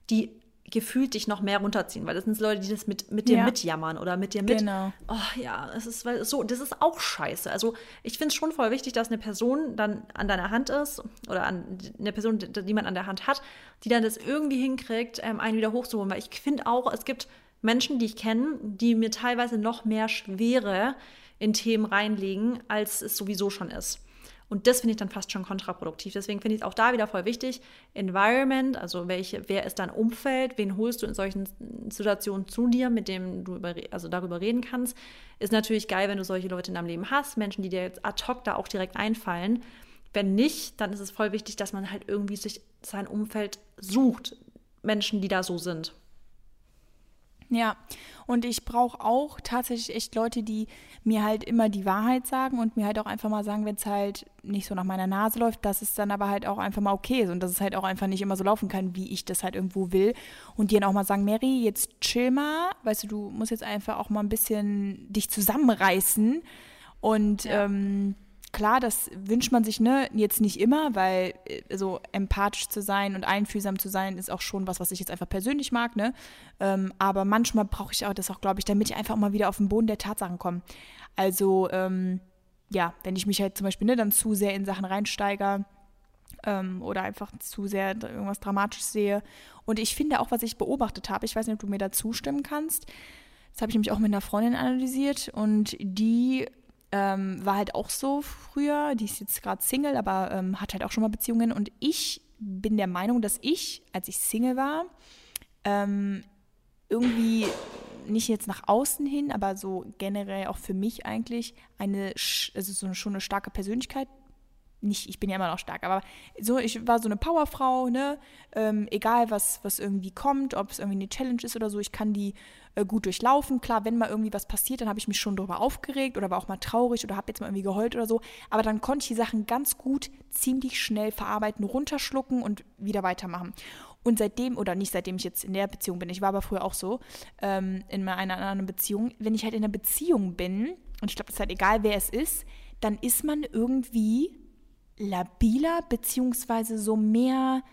die gefühlt dich noch mehr runterziehen, weil das sind Leute, die das mit, mit dir ja. mitjammern oder mit dir mit. Genau. Oh ja, es ist weil so, das ist auch scheiße. Also ich finde es schon voll wichtig, dass eine Person dann an deiner Hand ist oder an eine Person, die man an der Hand hat, die dann das irgendwie hinkriegt, ähm, einen wieder hochzuholen. Weil ich finde auch, es gibt Menschen, die ich kenne, die mir teilweise noch mehr Schwere in Themen reinlegen, als es sowieso schon ist. Und das finde ich dann fast schon kontraproduktiv. Deswegen finde ich es auch da wieder voll wichtig. Environment, also welche, wer ist dein Umfeld, wen holst du in solchen Situationen zu dir, mit dem du über, also darüber reden kannst. Ist natürlich geil, wenn du solche Leute in deinem Leben hast, Menschen, die dir jetzt ad hoc da auch direkt einfallen. Wenn nicht, dann ist es voll wichtig, dass man halt irgendwie sich sein Umfeld sucht. Menschen, die da so sind. Ja, und ich brauche auch tatsächlich echt Leute, die mir halt immer die Wahrheit sagen und mir halt auch einfach mal sagen, wenn es halt nicht so nach meiner Nase läuft, dass es dann aber halt auch einfach mal okay ist und dass es halt auch einfach nicht immer so laufen kann, wie ich das halt irgendwo will. Und die dann auch mal sagen, Mary, jetzt chill mal, weißt du, du musst jetzt einfach auch mal ein bisschen dich zusammenreißen und ja. ähm, klar, das wünscht man sich ne, jetzt nicht immer, weil äh, so empathisch zu sein und einfühlsam zu sein ist auch schon was, was ich jetzt einfach persönlich mag. Ne? Ähm, aber manchmal brauche ich auch das auch, glaube ich, damit ich einfach mal wieder auf den Boden der Tatsachen komme. Also ähm, ja, wenn ich mich halt zum Beispiel ne, dann zu sehr in Sachen reinsteige ähm, oder einfach zu sehr irgendwas dramatisch sehe. Und ich finde auch, was ich beobachtet habe, ich weiß nicht, ob du mir da zustimmen kannst. Das habe ich nämlich auch mit einer Freundin analysiert und die ähm, war halt auch so früher, die ist jetzt gerade Single, aber ähm, hat halt auch schon mal Beziehungen. Und ich bin der Meinung, dass ich, als ich Single war, ähm, irgendwie nicht jetzt nach außen hin, aber so generell auch für mich eigentlich eine, also so schon eine starke Persönlichkeit nicht, ich bin ja immer noch stark, aber so, ich war so eine Powerfrau, ne? Ähm, egal was, was irgendwie kommt, ob es irgendwie eine Challenge ist oder so, ich kann die äh, gut durchlaufen. Klar, wenn mal irgendwie was passiert, dann habe ich mich schon darüber aufgeregt oder war auch mal traurig oder habe jetzt mal irgendwie geheult oder so. Aber dann konnte ich die Sachen ganz gut, ziemlich schnell verarbeiten, runterschlucken und wieder weitermachen. Und seitdem, oder nicht seitdem ich jetzt in der Beziehung bin, ich war aber früher auch so, ähm, in einer anderen Beziehung, wenn ich halt in einer Beziehung bin, und ich glaube, es ist halt egal, wer es ist, dann ist man irgendwie labiler, beziehungsweise so mehr,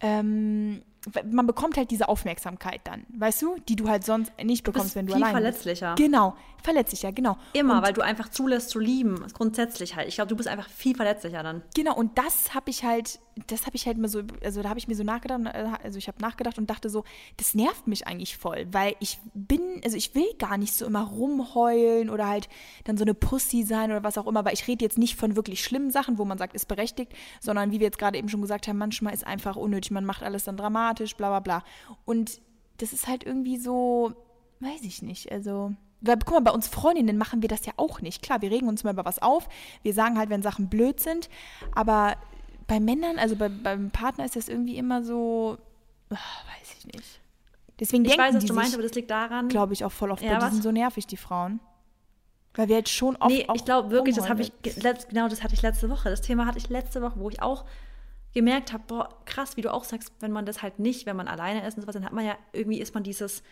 ähm, man bekommt halt diese Aufmerksamkeit dann, weißt du, die du halt sonst nicht bekommst, wenn du viel allein verletzlicher. bist. Genau, verletzlicher, genau. Immer, und, weil du einfach zulässt zu lieben, grundsätzlich halt. Ich glaube, du bist einfach viel verletzlicher dann. Genau, und das habe ich halt, das habe ich halt mal so, also da habe ich mir so nachgedacht, äh, also ich habe nachgedacht und dachte so, das nervt mich eigentlich voll, weil ich bin, also ich will gar nicht so immer rumheulen oder halt dann so eine Pussy sein oder was auch immer, weil ich rede jetzt nicht von wirklich schlimmen Sachen, wo man sagt, ist berechtigt, sondern wie wir jetzt gerade eben schon gesagt haben, manchmal ist einfach unnötig, man macht alles dann dramatisch, bla bla bla. Und das ist halt irgendwie so, weiß ich nicht, also weil, guck mal, bei uns Freundinnen machen wir das ja auch nicht. Klar, wir regen uns mal über was auf. Wir sagen halt, wenn Sachen blöd sind. Aber bei Männern, also bei, beim Partner ist das irgendwie immer so, ach, weiß ich nicht. Deswegen Ich denken weiß, was die du meinst, aber das liegt daran. glaube ich, auch voll oft, Ja, bei die was? sind so nervig, die Frauen. Weil wir jetzt schon oft Nee, ich glaube wirklich, das habe ich, genau das hatte ich letzte Woche. Das Thema hatte ich letzte Woche, wo ich auch gemerkt habe, boah, krass, wie du auch sagst, wenn man das halt nicht, wenn man alleine ist und sowas, dann hat man ja, irgendwie ist man dieses,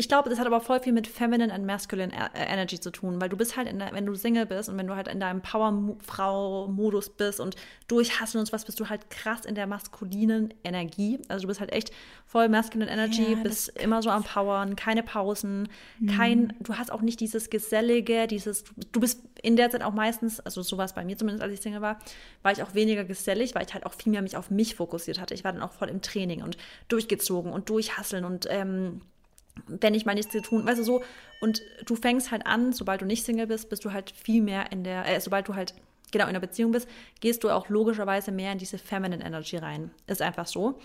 ich glaube, das hat aber voll viel mit Feminine and Masculine E- äh, Energy zu tun, weil du bist halt, in der, wenn du Single bist und wenn du halt in deinem Powerfrau-Modus bist und durchhasseln und sowas, bist du halt krass in der maskulinen Energie. Also du bist halt echt voll Masculine Energy, Ja, bist immer so am Powern, keine Pausen, kein, du hast auch nicht dieses Gesellige, dieses, du bist in der Zeit auch meistens, also so war es bei mir zumindest, als ich Single war, war ich auch weniger gesellig, weil ich halt auch viel mehr mich auf mich fokussiert hatte. Ich war dann auch voll im Training und durchgezogen und durchhasseln und ähm, wenn ich mal nichts zu tun, weißt du so, und du fängst halt an, sobald du nicht Single bist, bist du halt viel mehr in der, äh, sobald du halt genau in der Beziehung bist, gehst du auch logischerweise mehr in diese Feminine Energy rein. Ist einfach so.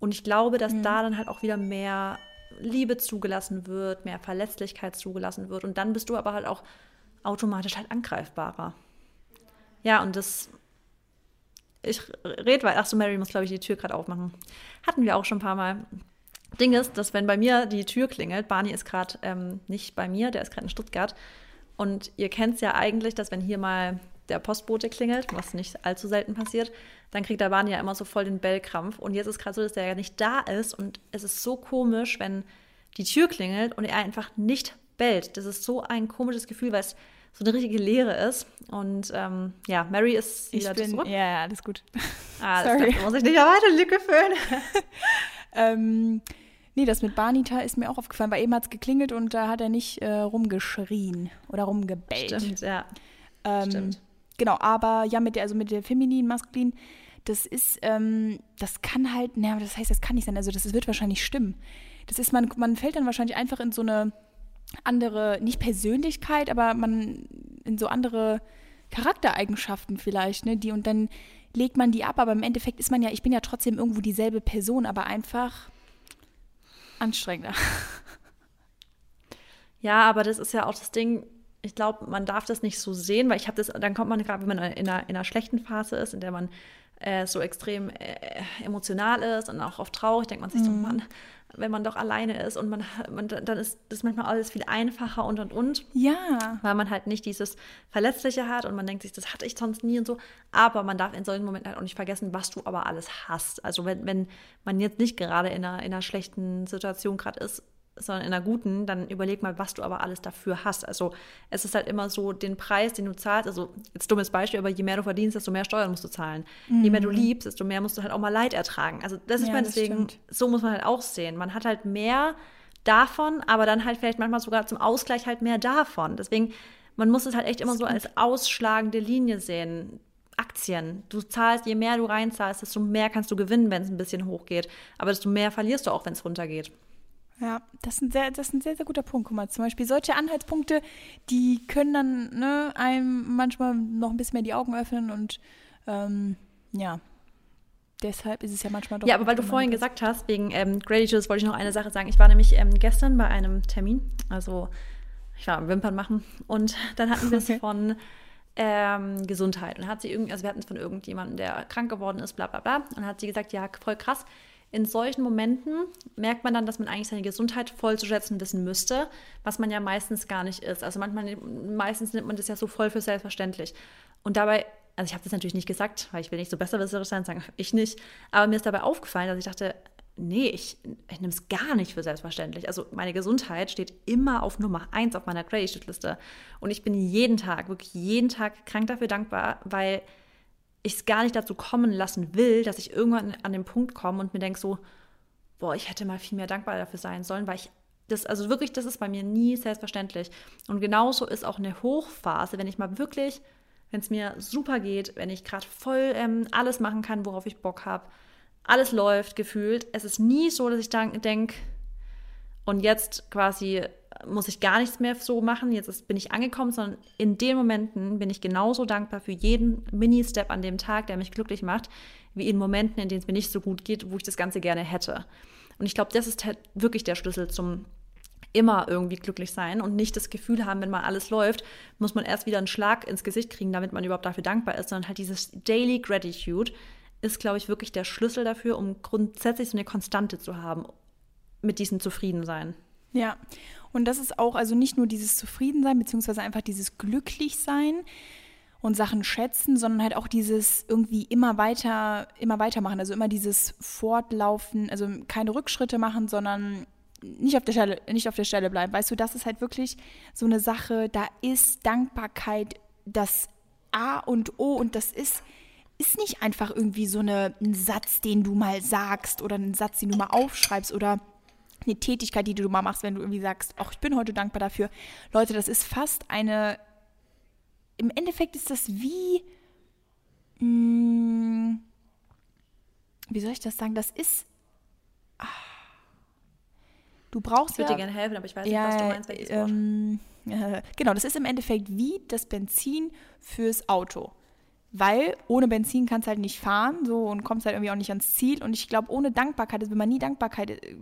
Und ich glaube, dass da dann halt auch wieder mehr Liebe zugelassen wird, mehr Verletzlichkeit zugelassen wird. Und dann bist du aber halt auch automatisch halt angreifbarer. Ja, und das. Ich rede weiter. Ach so, Mary muss, glaube ich, die Tür gerade aufmachen. Hatten wir auch schon ein paar Mal. Ding ist, dass wenn bei mir die Tür klingelt, Barney ist gerade ähm, nicht bei mir, der ist gerade in Stuttgart. Und ihr kennt es ja eigentlich, dass wenn hier mal der Postbote klingelt, was nicht allzu selten passiert, dann kriegt der Barney ja immer so voll den Bellkrampf. Und jetzt ist gerade so, dass der ja nicht da ist. Und es ist so komisch, wenn die Tür klingelt und er einfach nicht bellt. Das ist so ein komisches Gefühl, weil es so eine richtige Leere ist. Und ähm, ja, Mary ist Ich wieder bin, zurück. ja, alles gut. Ah, das sorry. da muss ich nicht weiter Lücke füllen. Ähm, nee, das mit Barnita ist mir auch aufgefallen, weil eben hat es geklingelt und da hat er nicht äh, rumgeschrien oder rumgebellt. Stimmt, ja. Ähm, Stimmt. Genau, aber ja, mit der, also mit der feminin, maskulin, das ist, ähm, das kann halt, naja, das heißt, das kann nicht sein, also das, das wird wahrscheinlich stimmen. Das ist, man, man fällt dann wahrscheinlich einfach in so eine andere, nicht Persönlichkeit, aber man in so andere Charaktereigenschaften vielleicht, ne, die und dann legt man die ab, aber im Endeffekt ist man ja, ich bin ja trotzdem irgendwo dieselbe Person, aber einfach anstrengender. Ja, aber das ist ja auch das Ding. Ich glaube, man darf das nicht so sehen, weil ich habe das, dann kommt man gerade, wenn man in einer, in einer schlechten Phase ist, in der man äh, so extrem äh, emotional ist und auch oft traurig, denkt man sich so, Mann, wenn man doch alleine ist und man, man dann ist das manchmal alles viel einfacher und und und, Ja. weil man halt nicht dieses Verletzliche hat und man denkt sich, das hatte ich sonst nie und so. Aber man darf in solchen Momenten halt auch nicht vergessen, was du aber alles hast. Also wenn, wenn man jetzt nicht gerade in einer, in einer schlechten Situation gerade ist, sondern in einer guten, dann überleg mal, was du aber alles dafür hast. Also es ist halt immer so den Preis, den du zahlst, also jetzt dummes Beispiel, aber je mehr du verdienst, desto mehr Steuern musst du zahlen. Je mehr du liebst, desto mehr musst du halt auch mal Leid ertragen. Also das ist Ja, deswegen, so muss man halt auch sehen. Man hat halt mehr davon, aber dann halt vielleicht manchmal sogar zum Ausgleich halt mehr davon. Deswegen, man muss es halt echt immer so als ausschlagende Linie sehen. Aktien. Du zahlst, je mehr du reinzahlst, desto mehr kannst du gewinnen, wenn es ein bisschen hochgeht. Aber desto mehr verlierst du auch, wenn es runtergeht. Ja, das ist, ein sehr, das ist ein sehr, sehr guter Punkt. Guck mal, zum Beispiel solche Anhaltspunkte, die können dann ne, einem manchmal noch ein bisschen mehr die Augen öffnen und ähm, ja, deshalb ist es ja manchmal doch. Ja, aber weil du vorhin gesagt hast, wegen ähm, Juice, wollte ich noch eine Sache sagen. Ich war nämlich ähm, gestern bei einem Termin, also ich war am Wimpern machen und dann hatten wir es Okay. von ähm, Gesundheit. Und hat sie irgendwie, also wir hatten es von irgendjemandem, der krank geworden ist, bla bla bla. Und hat sie gesagt, ja, voll krass. In solchen Momenten merkt man dann, dass man eigentlich seine Gesundheit voll zu schätzen wissen müsste, was man ja meistens gar nicht ist. Also manchmal, meistens nimmt man das ja so voll für selbstverständlich. Und dabei, also ich habe das natürlich nicht gesagt, weil ich will nicht so besserwisserisch sein, sagen ich nicht. Aber mir ist dabei aufgefallen, dass ich dachte, nee, ich, ich nehme es gar nicht für selbstverständlich. Also meine Gesundheit steht immer auf Nummer eins auf meiner Gratitude-Liste. Und ich bin jeden Tag, wirklich jeden Tag krank dafür dankbar, weil ich es gar nicht dazu kommen lassen will, dass ich irgendwann an den Punkt komme und mir denke so, boah, ich hätte mal viel mehr dankbar dafür sein sollen, weil ich das, also wirklich, das ist bei mir nie selbstverständlich. Und genauso ist auch eine Hochphase, wenn ich mal wirklich, wenn es mir super geht, wenn ich gerade voll ähm, alles machen kann, worauf ich Bock habe, alles läuft gefühlt. Es ist nie so, dass ich denke, und jetzt quasi muss ich gar nichts mehr so machen, jetzt ist, bin ich angekommen, sondern in den Momenten bin ich genauso dankbar für jeden Mini-Step an dem Tag, der mich glücklich macht, wie in Momenten, in denen es mir nicht so gut geht, wo ich das Ganze gerne hätte. Und ich glaube, das ist halt wirklich der Schlüssel zum immer irgendwie glücklich sein und nicht das Gefühl haben, wenn mal alles läuft, muss man erst wieder einen Schlag ins Gesicht kriegen, damit man überhaupt dafür dankbar ist, sondern halt dieses Daily Gratitude, ist, glaube ich, wirklich der Schlüssel dafür, um grundsätzlich so eine Konstante zu haben mit diesem Zufriedensein. Ja, und das ist auch also nicht nur dieses Zufriedensein, beziehungsweise einfach dieses Glücklichsein und Sachen schätzen, sondern halt auch dieses irgendwie immer weiter, immer weitermachen. Also immer dieses Fortlaufen, also keine Rückschritte machen, sondern nicht auf der Stelle, nicht auf der Stelle bleiben. Weißt du, das ist halt wirklich so eine Sache, da ist Dankbarkeit das A und O und das ist ist nicht einfach irgendwie so eine, ein Satz, den du mal sagst oder ein Satz, den du mal aufschreibst oder eine Tätigkeit, die du mal machst, wenn du irgendwie sagst, ach, ich bin heute dankbar dafür. Leute, das ist fast eine, im Endeffekt ist das wie, mh, hm, wie soll ich das sagen, das ist, ach, du brauchst Ich würde ja, dir gerne helfen, aber ich weiß ja, nicht, was du meinst, welches ähm, genau, das ist im Endeffekt wie das Benzin fürs Auto weil ohne Benzin kannst du halt nicht fahren so und kommst halt irgendwie auch nicht ans Ziel. Und ich glaube, ohne Dankbarkeit, also wenn man nie Dankbarkeit äh,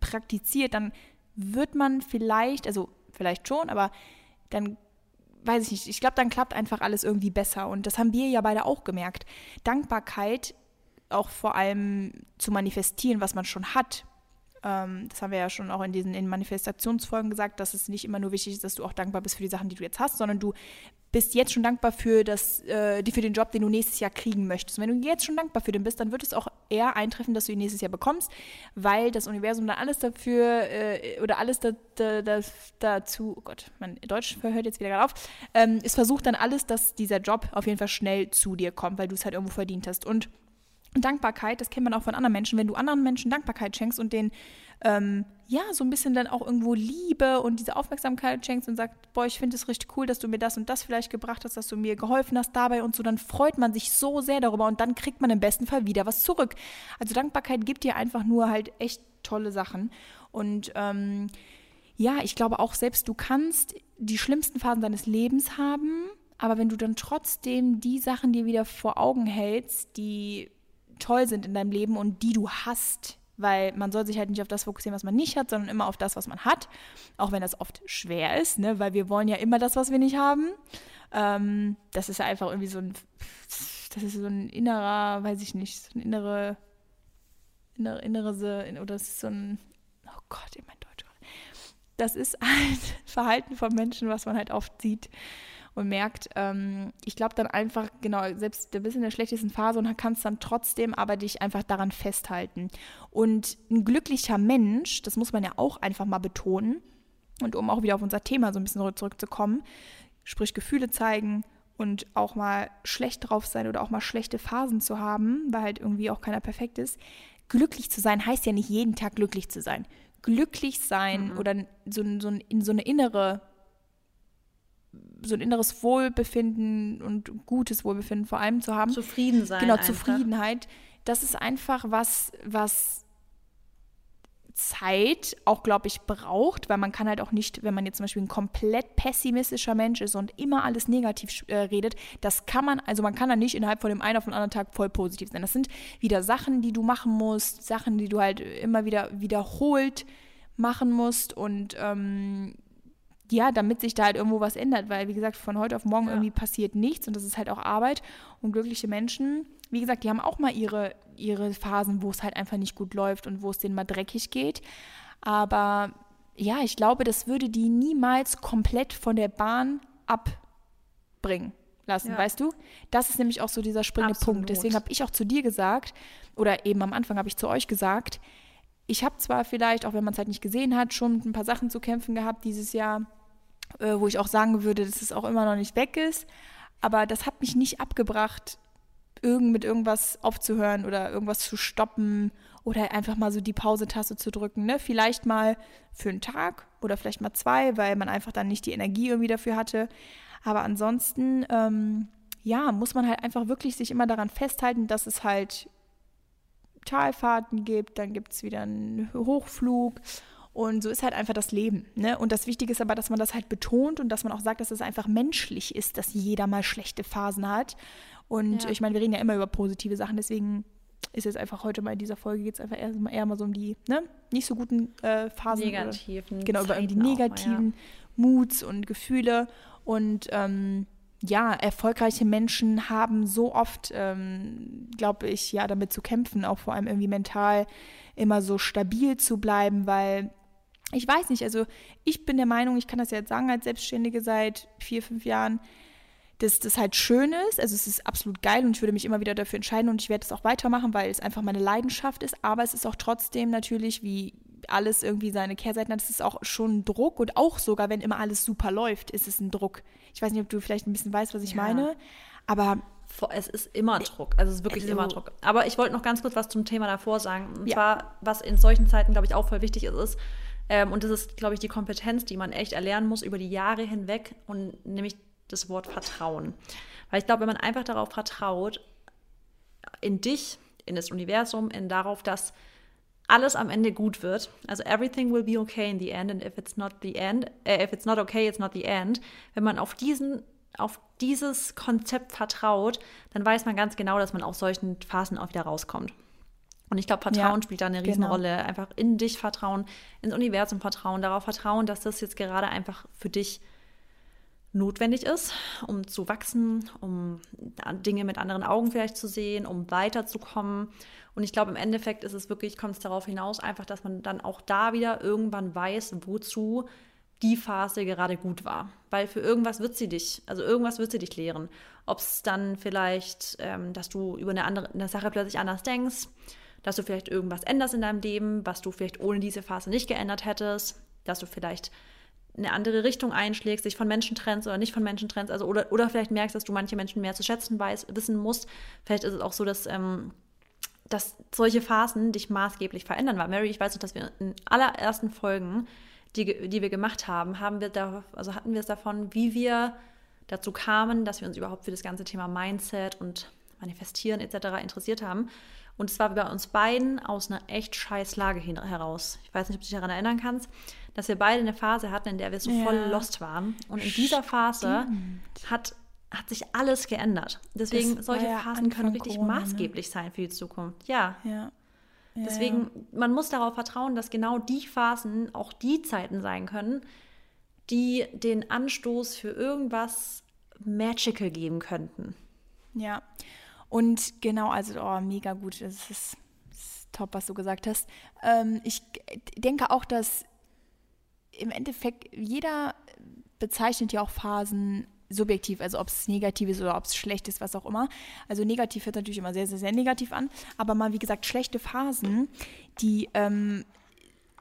praktiziert, dann wird man vielleicht, also vielleicht schon, aber dann weiß ich nicht, ich glaube, dann klappt einfach alles irgendwie besser. Und das haben wir ja beide auch gemerkt. Dankbarkeit auch vor allem zu manifestieren, was man schon hat. Ähm, das haben wir ja schon auch in diesen in Manifestationsfolgen gesagt, dass es nicht immer nur wichtig ist, dass du auch dankbar bist für die Sachen, die du jetzt hast, sondern du bist jetzt schon dankbar für, das, äh, für den Job, den du nächstes Jahr kriegen möchtest. Wenn du jetzt schon dankbar für den bist, dann wird es auch eher eintreffen, dass du ihn nächstes Jahr bekommst, weil das Universum dann alles dafür äh, oder alles da, da, da, dazu, oh Gott, mein Deutsch hört jetzt wieder gerade auf, ähm, es versucht dann alles, dass dieser Job auf jeden Fall schnell zu dir kommt, weil du es halt irgendwo verdient hast. Und Dankbarkeit, das kennt man auch von anderen Menschen, wenn du anderen Menschen Dankbarkeit schenkst und denen ähm, ja, so ein bisschen dann auch irgendwo Liebe und diese Aufmerksamkeit schenkst und sagst, boah, ich finde es richtig cool, dass du mir das und das vielleicht gebracht hast, dass du mir geholfen hast dabei und so, dann freut man sich so sehr darüber und dann kriegt man im besten Fall wieder was zurück. Also Dankbarkeit gibt dir einfach nur halt echt tolle Sachen und ähm, ja, ich glaube auch selbst du kannst die schlimmsten Phasen deines Lebens haben, aber wenn du dann trotzdem die Sachen dir wieder vor Augen hältst, die toll sind in deinem Leben und die du hast, weil man soll sich halt nicht auf das fokussieren, was man nicht hat, sondern immer auf das, was man hat, auch wenn das oft schwer ist, ne? weil wir wollen ja immer das, was wir nicht haben. Ähm, das ist ja einfach irgendwie so ein, das ist so ein innerer, weiß ich nicht, so ein innere, innere, innere, oder das ist so ein, oh Gott, mein Deutsch. Das ist ein Verhalten von Menschen, was man halt oft sieht und merkt, ähm, ich glaube dann einfach, genau, selbst du bist in der schlechtesten Phase und kannst dann trotzdem aber dich einfach daran festhalten. Und ein glücklicher Mensch, das muss man ja auch einfach mal betonen, und um auch wieder auf unser Thema so ein bisschen zurückzukommen, sprich Gefühle zeigen und auch mal schlecht drauf sein oder auch mal schlechte Phasen zu haben, weil halt irgendwie auch keiner perfekt ist. Glücklich zu sein heißt ja nicht jeden Tag glücklich zu sein. Glücklich sein mhm. oder so, so, in so eine innere so ein inneres Wohlbefinden und gutes Wohlbefinden vor allem zu haben. Zufrieden sein. Genau, einfach. Zufriedenheit. Das ist einfach was, was Zeit auch, glaube ich, braucht, weil man kann halt auch nicht, wenn man jetzt zum Beispiel ein komplett pessimistischer Mensch ist und immer alles negativ äh, redet, das kann man, also man kann dann nicht innerhalb von dem einen auf den anderen Tag voll positiv sein. Das sind wieder Sachen, die du machen musst, Sachen, die du halt immer wieder wiederholt machen musst und ähm, ja, damit sich da halt irgendwo was ändert, weil wie gesagt, von heute auf morgen Ja. irgendwie passiert nichts und das ist halt auch Arbeit. Und glückliche Menschen, wie gesagt, die haben auch mal ihre, ihre Phasen, wo es halt einfach nicht gut läuft und wo es denen mal dreckig geht. Aber ja, ich glaube, das würde die niemals komplett von der Bahn abbringen lassen, Ja. weißt du? Das ist nämlich auch so dieser springende Absolut. Punkt. Deswegen habe ich auch zu dir gesagt, oder eben am Anfang habe ich zu euch gesagt, ich habe zwar vielleicht, auch wenn man es halt nicht gesehen hat, schon ein paar Sachen zu kämpfen gehabt dieses Jahr, äh, wo ich auch sagen würde, dass es auch immer noch nicht weg ist, aber das hat mich nicht abgebracht, irgend mit irgendwas aufzuhören oder irgendwas zu stoppen oder einfach mal so die Pause-Taste zu drücken. Ne? Vielleicht mal für einen Tag oder vielleicht mal zwei, weil man einfach dann nicht die Energie irgendwie dafür hatte. Aber ansonsten, ähm, ja, muss man halt einfach wirklich sich immer daran festhalten, dass es halt Talfahrten gibt, dann gibt es wieder einen Hochflug. Und so ist halt einfach das Leben. Ne? Und das Wichtige ist aber, dass man das halt betont und dass man auch sagt, dass es einfach menschlich ist, dass jeder mal schlechte Phasen hat. Und Ja. ich meine, wir reden ja immer über positive Sachen, deswegen ist jetzt einfach heute mal in dieser Folge geht es einfach eher, eher mal so um die ne? nicht so guten äh, Phasen. oder- negativen. genau, über irgendwie die Zeiten auch negativen Moods und Gefühle. Und ähm, ja, erfolgreiche Menschen haben so oft, ähm, glaube ich, ja, damit zu kämpfen, auch vor allem irgendwie mental immer so stabil zu bleiben, weil ich weiß nicht, also ich bin der Meinung, ich kann das ja jetzt sagen als Selbstständige seit vier, fünf Jahren, dass das halt schön ist. Also es ist absolut geil und ich würde mich immer wieder dafür entscheiden und ich werde es auch weitermachen, weil es einfach meine Leidenschaft ist. Aber es ist auch trotzdem natürlich, wie alles irgendwie seine Kehrseiten hat, es ist auch schon ein Druck und auch sogar, wenn immer alles super läuft, ist es ein Druck. Ich weiß nicht, ob du vielleicht ein bisschen weißt, was ich Ja. meine, aber Es ist immer Druck. Also es ist wirklich Also- immer Druck. Aber ich wollte noch ganz kurz was zum Thema davor sagen. Und Ja. zwar, was in solchen Zeiten, glaube ich, auch voll wichtig ist, ist, ähm, und das ist, glaube ich, die Kompetenz, die man echt erlernen muss über die Jahre hinweg, und nämlich das Wort Vertrauen. Weil ich glaube, wenn man einfach darauf vertraut, in dich, in das Universum, in darauf, dass alles am Ende gut wird. Also everything will be okay in the end and if it's not the end, äh, if it's not okay, it's not the end. Wenn man auf diesen auf dieses Konzept vertraut, dann weiß man ganz genau, dass man aus solchen Phasen auch wieder rauskommt. Und ich glaube, Vertrauen Ja, spielt da eine genau. Riesenrolle. Einfach in dich vertrauen, ins Universum vertrauen, darauf vertrauen, dass das jetzt gerade einfach für dich notwendig ist, um zu wachsen, um Dinge mit anderen Augen vielleicht zu sehen, um weiterzukommen. Und ich glaube, im Endeffekt ist es wirklich, kommt es darauf hinaus, einfach, dass man dann auch da wieder irgendwann weiß, wozu die Phase gerade gut war. Weil für irgendwas wird sie dich, also irgendwas wird sie dich lehren. Ob es dann vielleicht, ähm, dass du über eine andere eine Sache plötzlich anders denkst, dass du vielleicht irgendwas änderst in deinem Leben, was du vielleicht ohne diese Phase nicht geändert hättest, dass du vielleicht eine andere Richtung einschlägst, dich von Menschen trennst oder nicht von Menschen trennst, also oder, oder vielleicht merkst, dass du manche Menschen mehr zu schätzen weiß, wissen musst. Vielleicht ist es auch so, dass, ähm, dass solche Phasen dich maßgeblich verändern. Weil Mary, ich weiß noch, dass wir in allerersten Folgen, die, die wir gemacht haben, haben wir da, also hatten wir es davon, wie wir dazu kamen, dass wir uns überhaupt für das ganze Thema Mindset und Manifestieren etc. interessiert haben. Und es war bei uns beiden aus einer echt scheiß Lage hin- heraus. Ich weiß nicht, ob du dich daran erinnern kannst, dass wir beide eine Phase hatten, in der wir so Ja. voll lost waren. Und in dieser Phase hat, hat sich alles geändert. Deswegen, solche ja Phasen können richtig Corona, ne? maßgeblich sein für die Zukunft. Ja. ja. Ja, Deswegen, man muss darauf vertrauen, dass genau die Phasen auch die Zeiten sein können, die den Anstoß für irgendwas Magical geben könnten. Ja. Und genau, also, oh, mega gut. Das ist, das ist top, was du gesagt hast. Ähm, ich denke auch, dass im Endeffekt jeder bezeichnet ja auch Phasen subjektiv, also ob es negativ ist oder ob es schlecht ist, was auch immer. Also negativ hört natürlich immer sehr, sehr, sehr negativ an. Aber mal, wie gesagt, schlechte Phasen, die, ähm,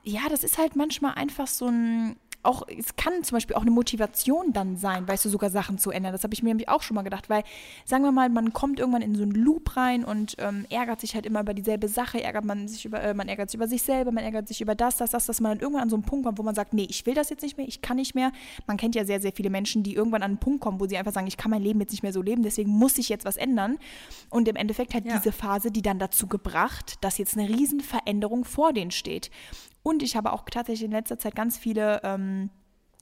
ja, das ist halt manchmal einfach so ein, auch, es kann zum Beispiel auch eine Motivation dann sein, weißt du, sogar Sachen zu ändern. Das habe ich mir nämlich auch schon mal gedacht, weil, sagen wir mal, man kommt irgendwann in so einen Loop rein und ähm, ärgert sich halt immer über dieselbe Sache, ärgert man sich über, äh, man ärgert sich über sich selber, man ärgert sich über das, das, das, dass man dann irgendwann an so einen Punkt kommt, wo man sagt, nee, ich will das jetzt nicht mehr, ich kann nicht mehr. Man kennt ja sehr, sehr viele Menschen, die irgendwann an einen Punkt kommen, wo sie einfach sagen, ich kann mein Leben jetzt nicht mehr so leben, deswegen muss ich jetzt was ändern. Und im Endeffekt hat Ja. diese Phase die dann dazu gebracht, dass jetzt eine Riesenveränderung vor denen steht. Und ich habe auch tatsächlich in letzter Zeit ganz viele ähm,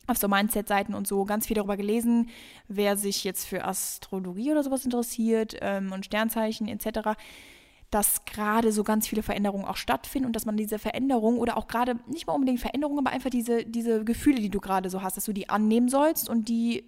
auf so Mindset-Seiten und so ganz viel darüber gelesen, wer sich jetzt für Astrologie oder sowas interessiert ähm, und Sternzeichen etc., dass gerade so ganz viele Veränderungen auch stattfinden und dass man diese Veränderungen oder auch gerade nicht mal unbedingt Veränderungen, aber einfach diese, diese Gefühle, die du gerade so hast, dass du die annehmen sollst und die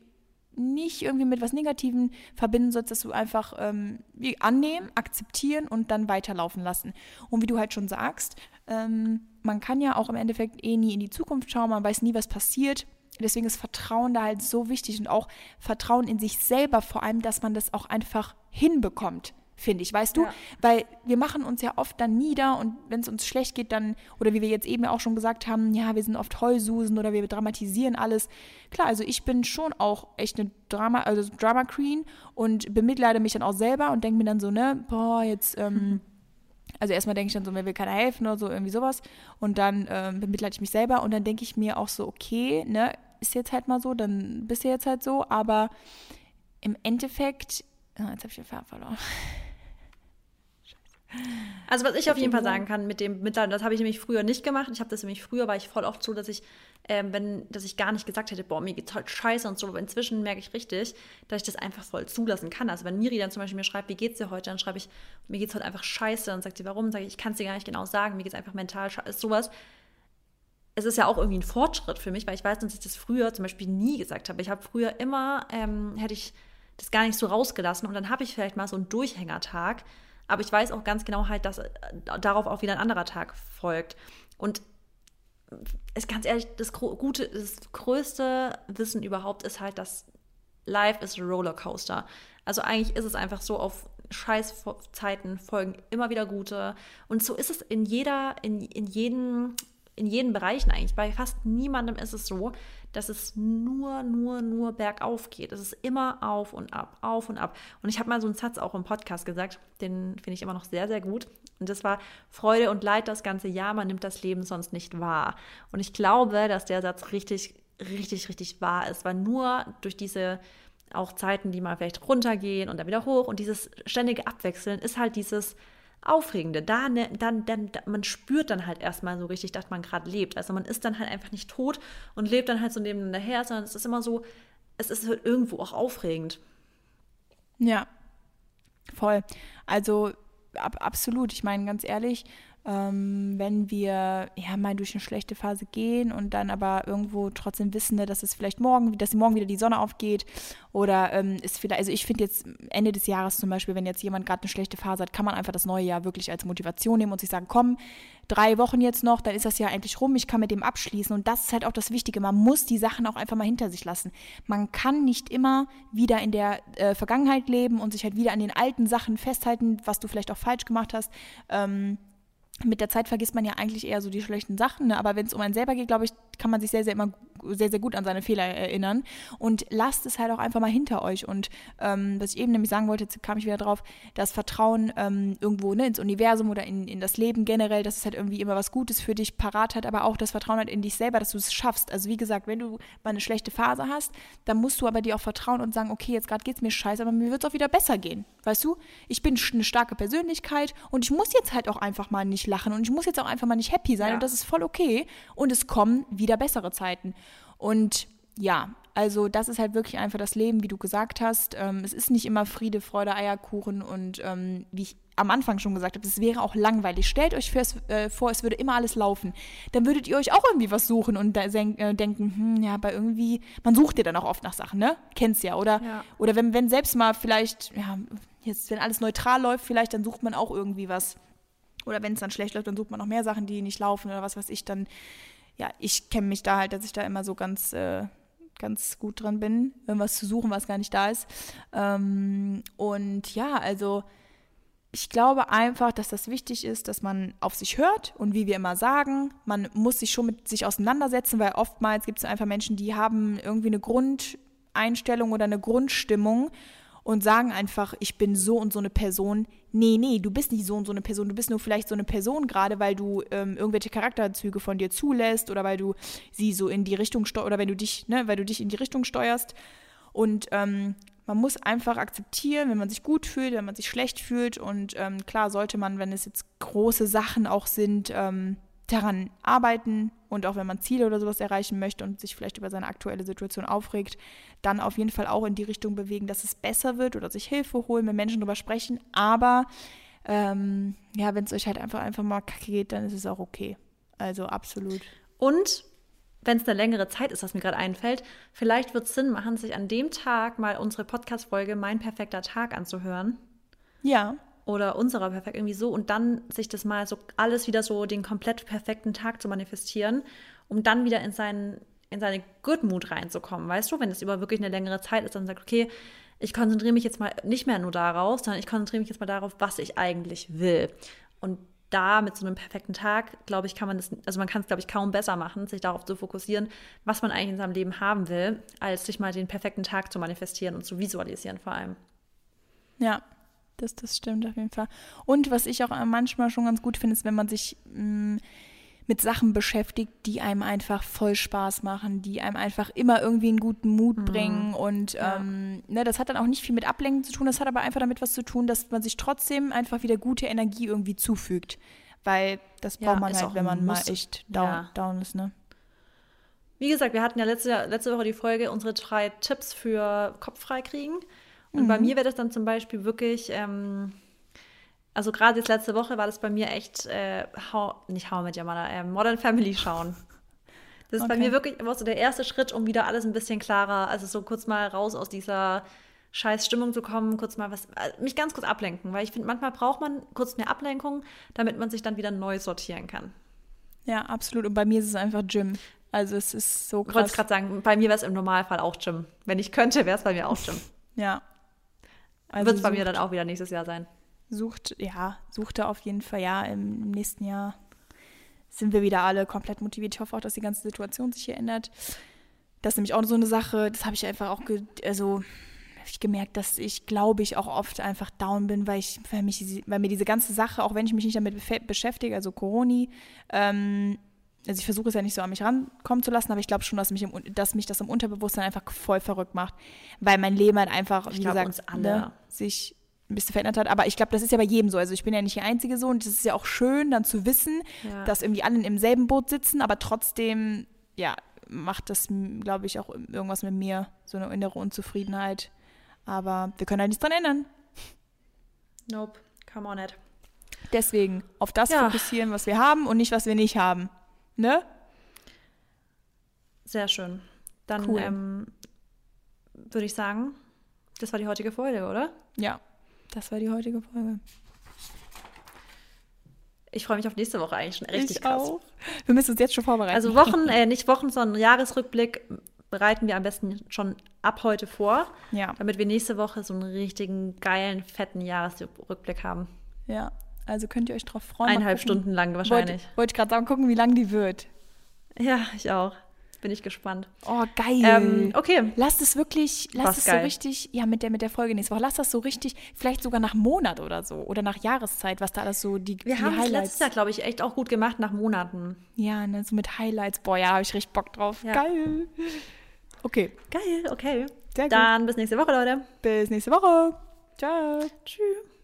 nicht irgendwie mit was Negativem verbinden sollst, dass du einfach ähm, annehmen, akzeptieren und dann weiterlaufen lassen. Und wie du halt schon sagst, ähm, man kann ja auch im Endeffekt eh nie in die Zukunft schauen, man weiß nie, was passiert. Deswegen ist Vertrauen da halt so wichtig und auch Vertrauen in sich selber, vor allem, dass man das auch einfach hinbekommt finde ich, weißt du? Ja. Weil wir machen uns ja oft dann nieder und wenn es uns schlecht geht, dann, oder wie wir jetzt eben auch schon gesagt haben, ja, wir sind oft Heulsusen oder wir dramatisieren alles. Klar, also ich bin schon auch echt eine Drama, also Drama Queen und bemitleide mich dann auch selber und denke mir dann so, ne, boah, jetzt, ähm. also erstmal denke ich dann so, mir will keiner helfen oder so, irgendwie sowas. Und dann ähm, bemitleide ich mich selber und dann denke ich mir auch so, okay, ne, ist jetzt halt mal so, dann bist du jetzt halt so, aber im Endeffekt, oh, jetzt habe ich den Faden verloren. Also was ich auf jeden Fall sagen kann mit dem Mitleid, das habe ich nämlich früher nicht gemacht. Ich habe das nämlich früher, war ich voll oft so, dass ich, ähm, wenn, dass ich gar nicht gesagt hätte, boah, mir geht's halt scheiße und so. Aber inzwischen merke ich richtig, dass ich das einfach voll zulassen kann. Also wenn Miri dann zum Beispiel mir schreibt, wie geht's dir heute, dann schreibe ich, mir geht's heute einfach scheiße. Dann sagt sie, warum? Sage ich, ich kann es dir gar nicht genau sagen, mir geht's einfach mental scheiße. Sowas. Es ist ja auch irgendwie ein Fortschritt für mich, weil ich weiß, dass ich das früher zum Beispiel nie gesagt habe. Ich habe früher immer, ähm, hätte ich das gar nicht so rausgelassen und dann habe ich vielleicht mal so einen Durchhängertag aber ich weiß auch ganz genau halt, dass äh, darauf auch wieder ein anderer Tag folgt. Und ist ganz ehrlich, das gute, das größte Wissen überhaupt ist halt, dass Life is a Rollercoaster. Also eigentlich ist es einfach so, auf Scheißzeiten folgen immer wieder gute. Und so ist es in jeder, in, in jeden, in jeden Bereichen eigentlich. Bei fast niemandem ist es so, dass es nur, nur, nur bergauf geht. Es ist immer auf und ab, auf und ab. Und ich habe mal so einen Satz auch im Podcast gesagt, den finde ich immer noch sehr, sehr gut. Und das war Freude und Leid das ganze Jahr, man nimmt das Leben sonst nicht wahr. Und ich glaube, dass der Satz richtig, richtig, richtig wahr ist, weil nur durch diese auch Zeiten, die mal vielleicht runtergehen und dann wieder hoch und dieses ständige Abwechseln ist halt dieses Aufregende. Da, ne, dann, dann, man spürt dann halt erstmal so richtig, dass man gerade lebt. Also man ist dann halt einfach nicht tot und lebt dann halt so nebeneinander her, sondern es ist immer so, es ist halt irgendwo auch aufregend. Ja, voll. Also ab, absolut. Ich meine, ganz ehrlich, ähm, wenn wir ja mal durch eine schlechte Phase gehen und dann aber irgendwo trotzdem wissen, ne, dass es vielleicht morgen, dass morgen wieder die Sonne aufgeht oder ähm, ist vielleicht, also ich finde jetzt Ende des Jahres zum Beispiel, wenn jetzt jemand gerade eine schlechte Phase hat, kann man einfach das neue Jahr wirklich als Motivation nehmen und sich sagen, komm, drei Wochen jetzt noch, dann ist das Jahr endlich rum, ich kann mit dem abschließen und das ist halt auch das Wichtige, man muss die Sachen auch einfach mal hinter sich lassen. Man kann nicht immer wieder in der äh, Vergangenheit leben und sich halt wieder an den alten Sachen festhalten, was du vielleicht auch falsch gemacht hast. Ähm, mit der Zeit vergisst man ja eigentlich eher so die schlechten Sachen, ne? aber wenn es um einen selber geht, glaube ich, kann man sich sehr, sehr immer sehr, sehr gut an seine Fehler erinnern und lasst es halt auch einfach mal hinter euch und ähm, was ich eben nämlich sagen wollte, jetzt kam ich wieder drauf, das Vertrauen ähm, irgendwo ne, ins Universum oder in, in das Leben generell, dass es halt irgendwie immer was Gutes für dich parat hat, aber auch das Vertrauen halt in dich selber, dass du es schaffst. Also wie gesagt, wenn du mal eine schlechte Phase hast, dann musst du aber dir auch vertrauen und sagen, okay, jetzt gerade geht es mir scheiße, aber mir wird es auch wieder besser gehen. Weißt du? Ich bin eine starke Persönlichkeit und ich muss jetzt halt auch einfach mal nicht lachen und ich muss jetzt auch einfach mal nicht happy sein ja. und das ist voll okay und es kommen wieder bessere Zeiten. Und ja, also das ist halt wirklich einfach das Leben, wie du gesagt hast. Ähm, es ist nicht immer Friede, Freude, Eierkuchen und ähm, wie ich am Anfang schon gesagt habe, es wäre auch langweilig. Stellt euch fürs, äh, vor, es würde immer alles laufen. Dann würdet ihr euch auch irgendwie was suchen und da äh, denken, hm, ja, aber irgendwie, man sucht ja dann auch oft nach Sachen, ne? Kennst ja, oder? Ja. Oder wenn, wenn selbst mal vielleicht, ja, jetzt, wenn alles neutral läuft, vielleicht, dann sucht man auch irgendwie was. Oder wenn es dann schlecht läuft, dann sucht man noch mehr Sachen, die nicht laufen oder was weiß ich, dann, ja, ich kenne mich da halt, dass ich da immer so ganz, äh, ganz gut dran bin, irgendwas zu suchen, was gar nicht da ist. Ähm, und ja, also ich glaube einfach, dass das wichtig ist, dass man auf sich hört und wie wir immer sagen, man muss sich schon mit sich auseinandersetzen, weil oftmals gibt es einfach Menschen, die haben irgendwie eine Grundeinstellung oder eine Grundstimmung und sagen einfach, ich bin so und so eine Person. Nee, nee, du bist nicht so und so eine Person. Du bist nur vielleicht so eine Person gerade, weil du ähm, irgendwelche Charakterzüge von dir zulässt oder weil du sie so in die Richtung steuerst oder wenn du dich, ne, weil du dich in die Richtung steuerst. Und ähm, man muss einfach akzeptieren, wenn man sich gut fühlt, wenn man sich schlecht fühlt. Und ähm, klar sollte man, wenn es jetzt große Sachen auch sind, ähm, daran arbeiten und auch wenn man Ziele oder sowas erreichen möchte und sich vielleicht über seine aktuelle Situation aufregt, dann auf jeden Fall auch in die Richtung bewegen, dass es besser wird oder sich Hilfe holen, mit Menschen drüber sprechen. Aber Ähm, ja, wenn es euch halt einfach, einfach mal kacke geht, dann ist es auch okay. Also absolut. Und wenn es eine längere Zeit ist, was mir gerade einfällt, vielleicht wird es Sinn machen, sich an dem Tag mal unsere Podcast-Folge Mein perfekter Tag anzuhören. Ja. Oder unserer perfekt irgendwie so und dann sich das mal so alles wieder so den komplett perfekten Tag zu manifestieren, um dann wieder in seinen in seine Good Mood reinzukommen, weißt du, wenn es über wirklich eine längere Zeit ist, dann sagt okay, ich konzentriere mich jetzt mal nicht mehr nur darauf, sondern ich konzentriere mich jetzt mal darauf, was ich eigentlich will. Und da mit so einem perfekten Tag, glaube ich, kann man das, also man kann es, glaube ich, kaum besser machen, sich darauf zu fokussieren, was man eigentlich in seinem Leben haben will, als sich mal den perfekten Tag zu manifestieren und zu visualisieren vor allem. Ja, das, das stimmt auf jeden Fall. Und was ich auch manchmal schon ganz gut finde, ist, wenn man sich mh, mm, mit Sachen beschäftigt, die einem einfach voll Spaß machen, die einem einfach immer irgendwie einen guten Mut mhm. bringen. Und ja. ähm, ne, das hat dann auch nicht viel mit Ablenken zu tun, das hat aber einfach damit was zu tun, dass man sich trotzdem einfach wieder gute Energie irgendwie zufügt. Weil das braucht ja, man halt, wenn man mal echt down, ja. down ist, ne? Wie gesagt, wir hatten ja letzte, letzte Woche die Folge, unsere drei Tipps für Kopf frei kriegen. Und mhm. bei mir wäre das dann zum Beispiel wirklich ähm, also gerade jetzt letzte Woche war das bei mir echt, äh, how, nicht How mit Yamada, äh, Modern Family schauen. Das ist okay. bei mir wirklich immer so der erste Schritt, um wieder alles ein bisschen klarer, also so kurz mal raus aus dieser scheiß Stimmung zu kommen, kurz mal was, äh, mich ganz kurz ablenken, weil ich finde, manchmal braucht man kurz mehr Ablenkung, damit man sich dann wieder neu sortieren kann. Ja, absolut. Und bei mir ist es einfach Gym. Also es ist so krass. Ich wollte gerade sagen, bei mir wäre es im Normalfall auch Gym. Wenn ich könnte, wäre es bei mir auch Gym. ja. Also Wird es bei mir dann auch wieder nächstes Jahr sein sucht, ja, sucht er auf jeden Fall, ja, im, im, nächsten Jahr sind wir wieder alle komplett motiviert. Ich hoffe auch, dass die ganze Situation sich hier ändert. Das ist nämlich auch so eine Sache, das habe ich einfach auch, also habe ich gemerkt, dass ich, glaube ich, auch oft einfach down bin, weil ich, weil, mich, weil mir diese ganze Sache, auch wenn ich mich nicht damit beschäftige, also Corona, ähm, also ich versuche es ja nicht so an mich rankommen zu lassen, aber ich glaube schon, dass mich, im, dass mich das im Unterbewusstsein einfach voll verrückt macht, weil mein Leben halt einfach, wie gesagt, uns alle. Ne, sich ein bisschen verändert hat. Aber ich glaube, das ist ja bei jedem so. Also ich bin ja nicht die Einzige so und es ist ja auch schön, dann zu wissen, ja. dass irgendwie alle im selben Boot sitzen, aber trotzdem, ja, macht das, glaube ich, auch irgendwas mit mir, so eine innere Unzufriedenheit. Aber wir können halt nichts dran ändern. Nope, come on it. Deswegen auf das ja. fokussieren, was wir haben und nicht, was wir nicht haben. Ne? Sehr schön. Dann cool. ähm, würde ich sagen, das war die heutige Folge, oder? Ja, das war die heutige Folge. Ich freue mich auf nächste Woche eigentlich schon richtig ich krass. Auch. Wir müssen uns jetzt schon vorbereiten. Also Wochen, äh, nicht Wochen, sondern Jahresrückblick bereiten wir am besten schon ab heute vor, ja. damit wir nächste Woche so einen richtigen geilen, fetten Jahresrückblick haben. Ja, also könnt ihr euch drauf freuen. Eineinhalb Stunden lang wahrscheinlich. Wollte wollt ich gerade sagen, gucken, wie lang die wird. Ja, ich auch. Bin ich gespannt. Oh, geil. Ähm, okay. Lass es wirklich, lass es so richtig, ja, mit der, mit der Folge nächste Woche, lass das so richtig, vielleicht sogar nach Monat oder so oder nach Jahreszeit, was da alles so die, Wir die haben Highlights. letztes Jahr, glaube ich, echt auch gut gemacht nach Monaten. Ja, ne, so mit Highlights. Boah, ja, habe ich richtig Bock drauf. Ja. Geil. Okay. Geil, okay. Sehr gut. Dann bis nächste Woche, Leute. Bis nächste Woche. Ciao. Tschüss.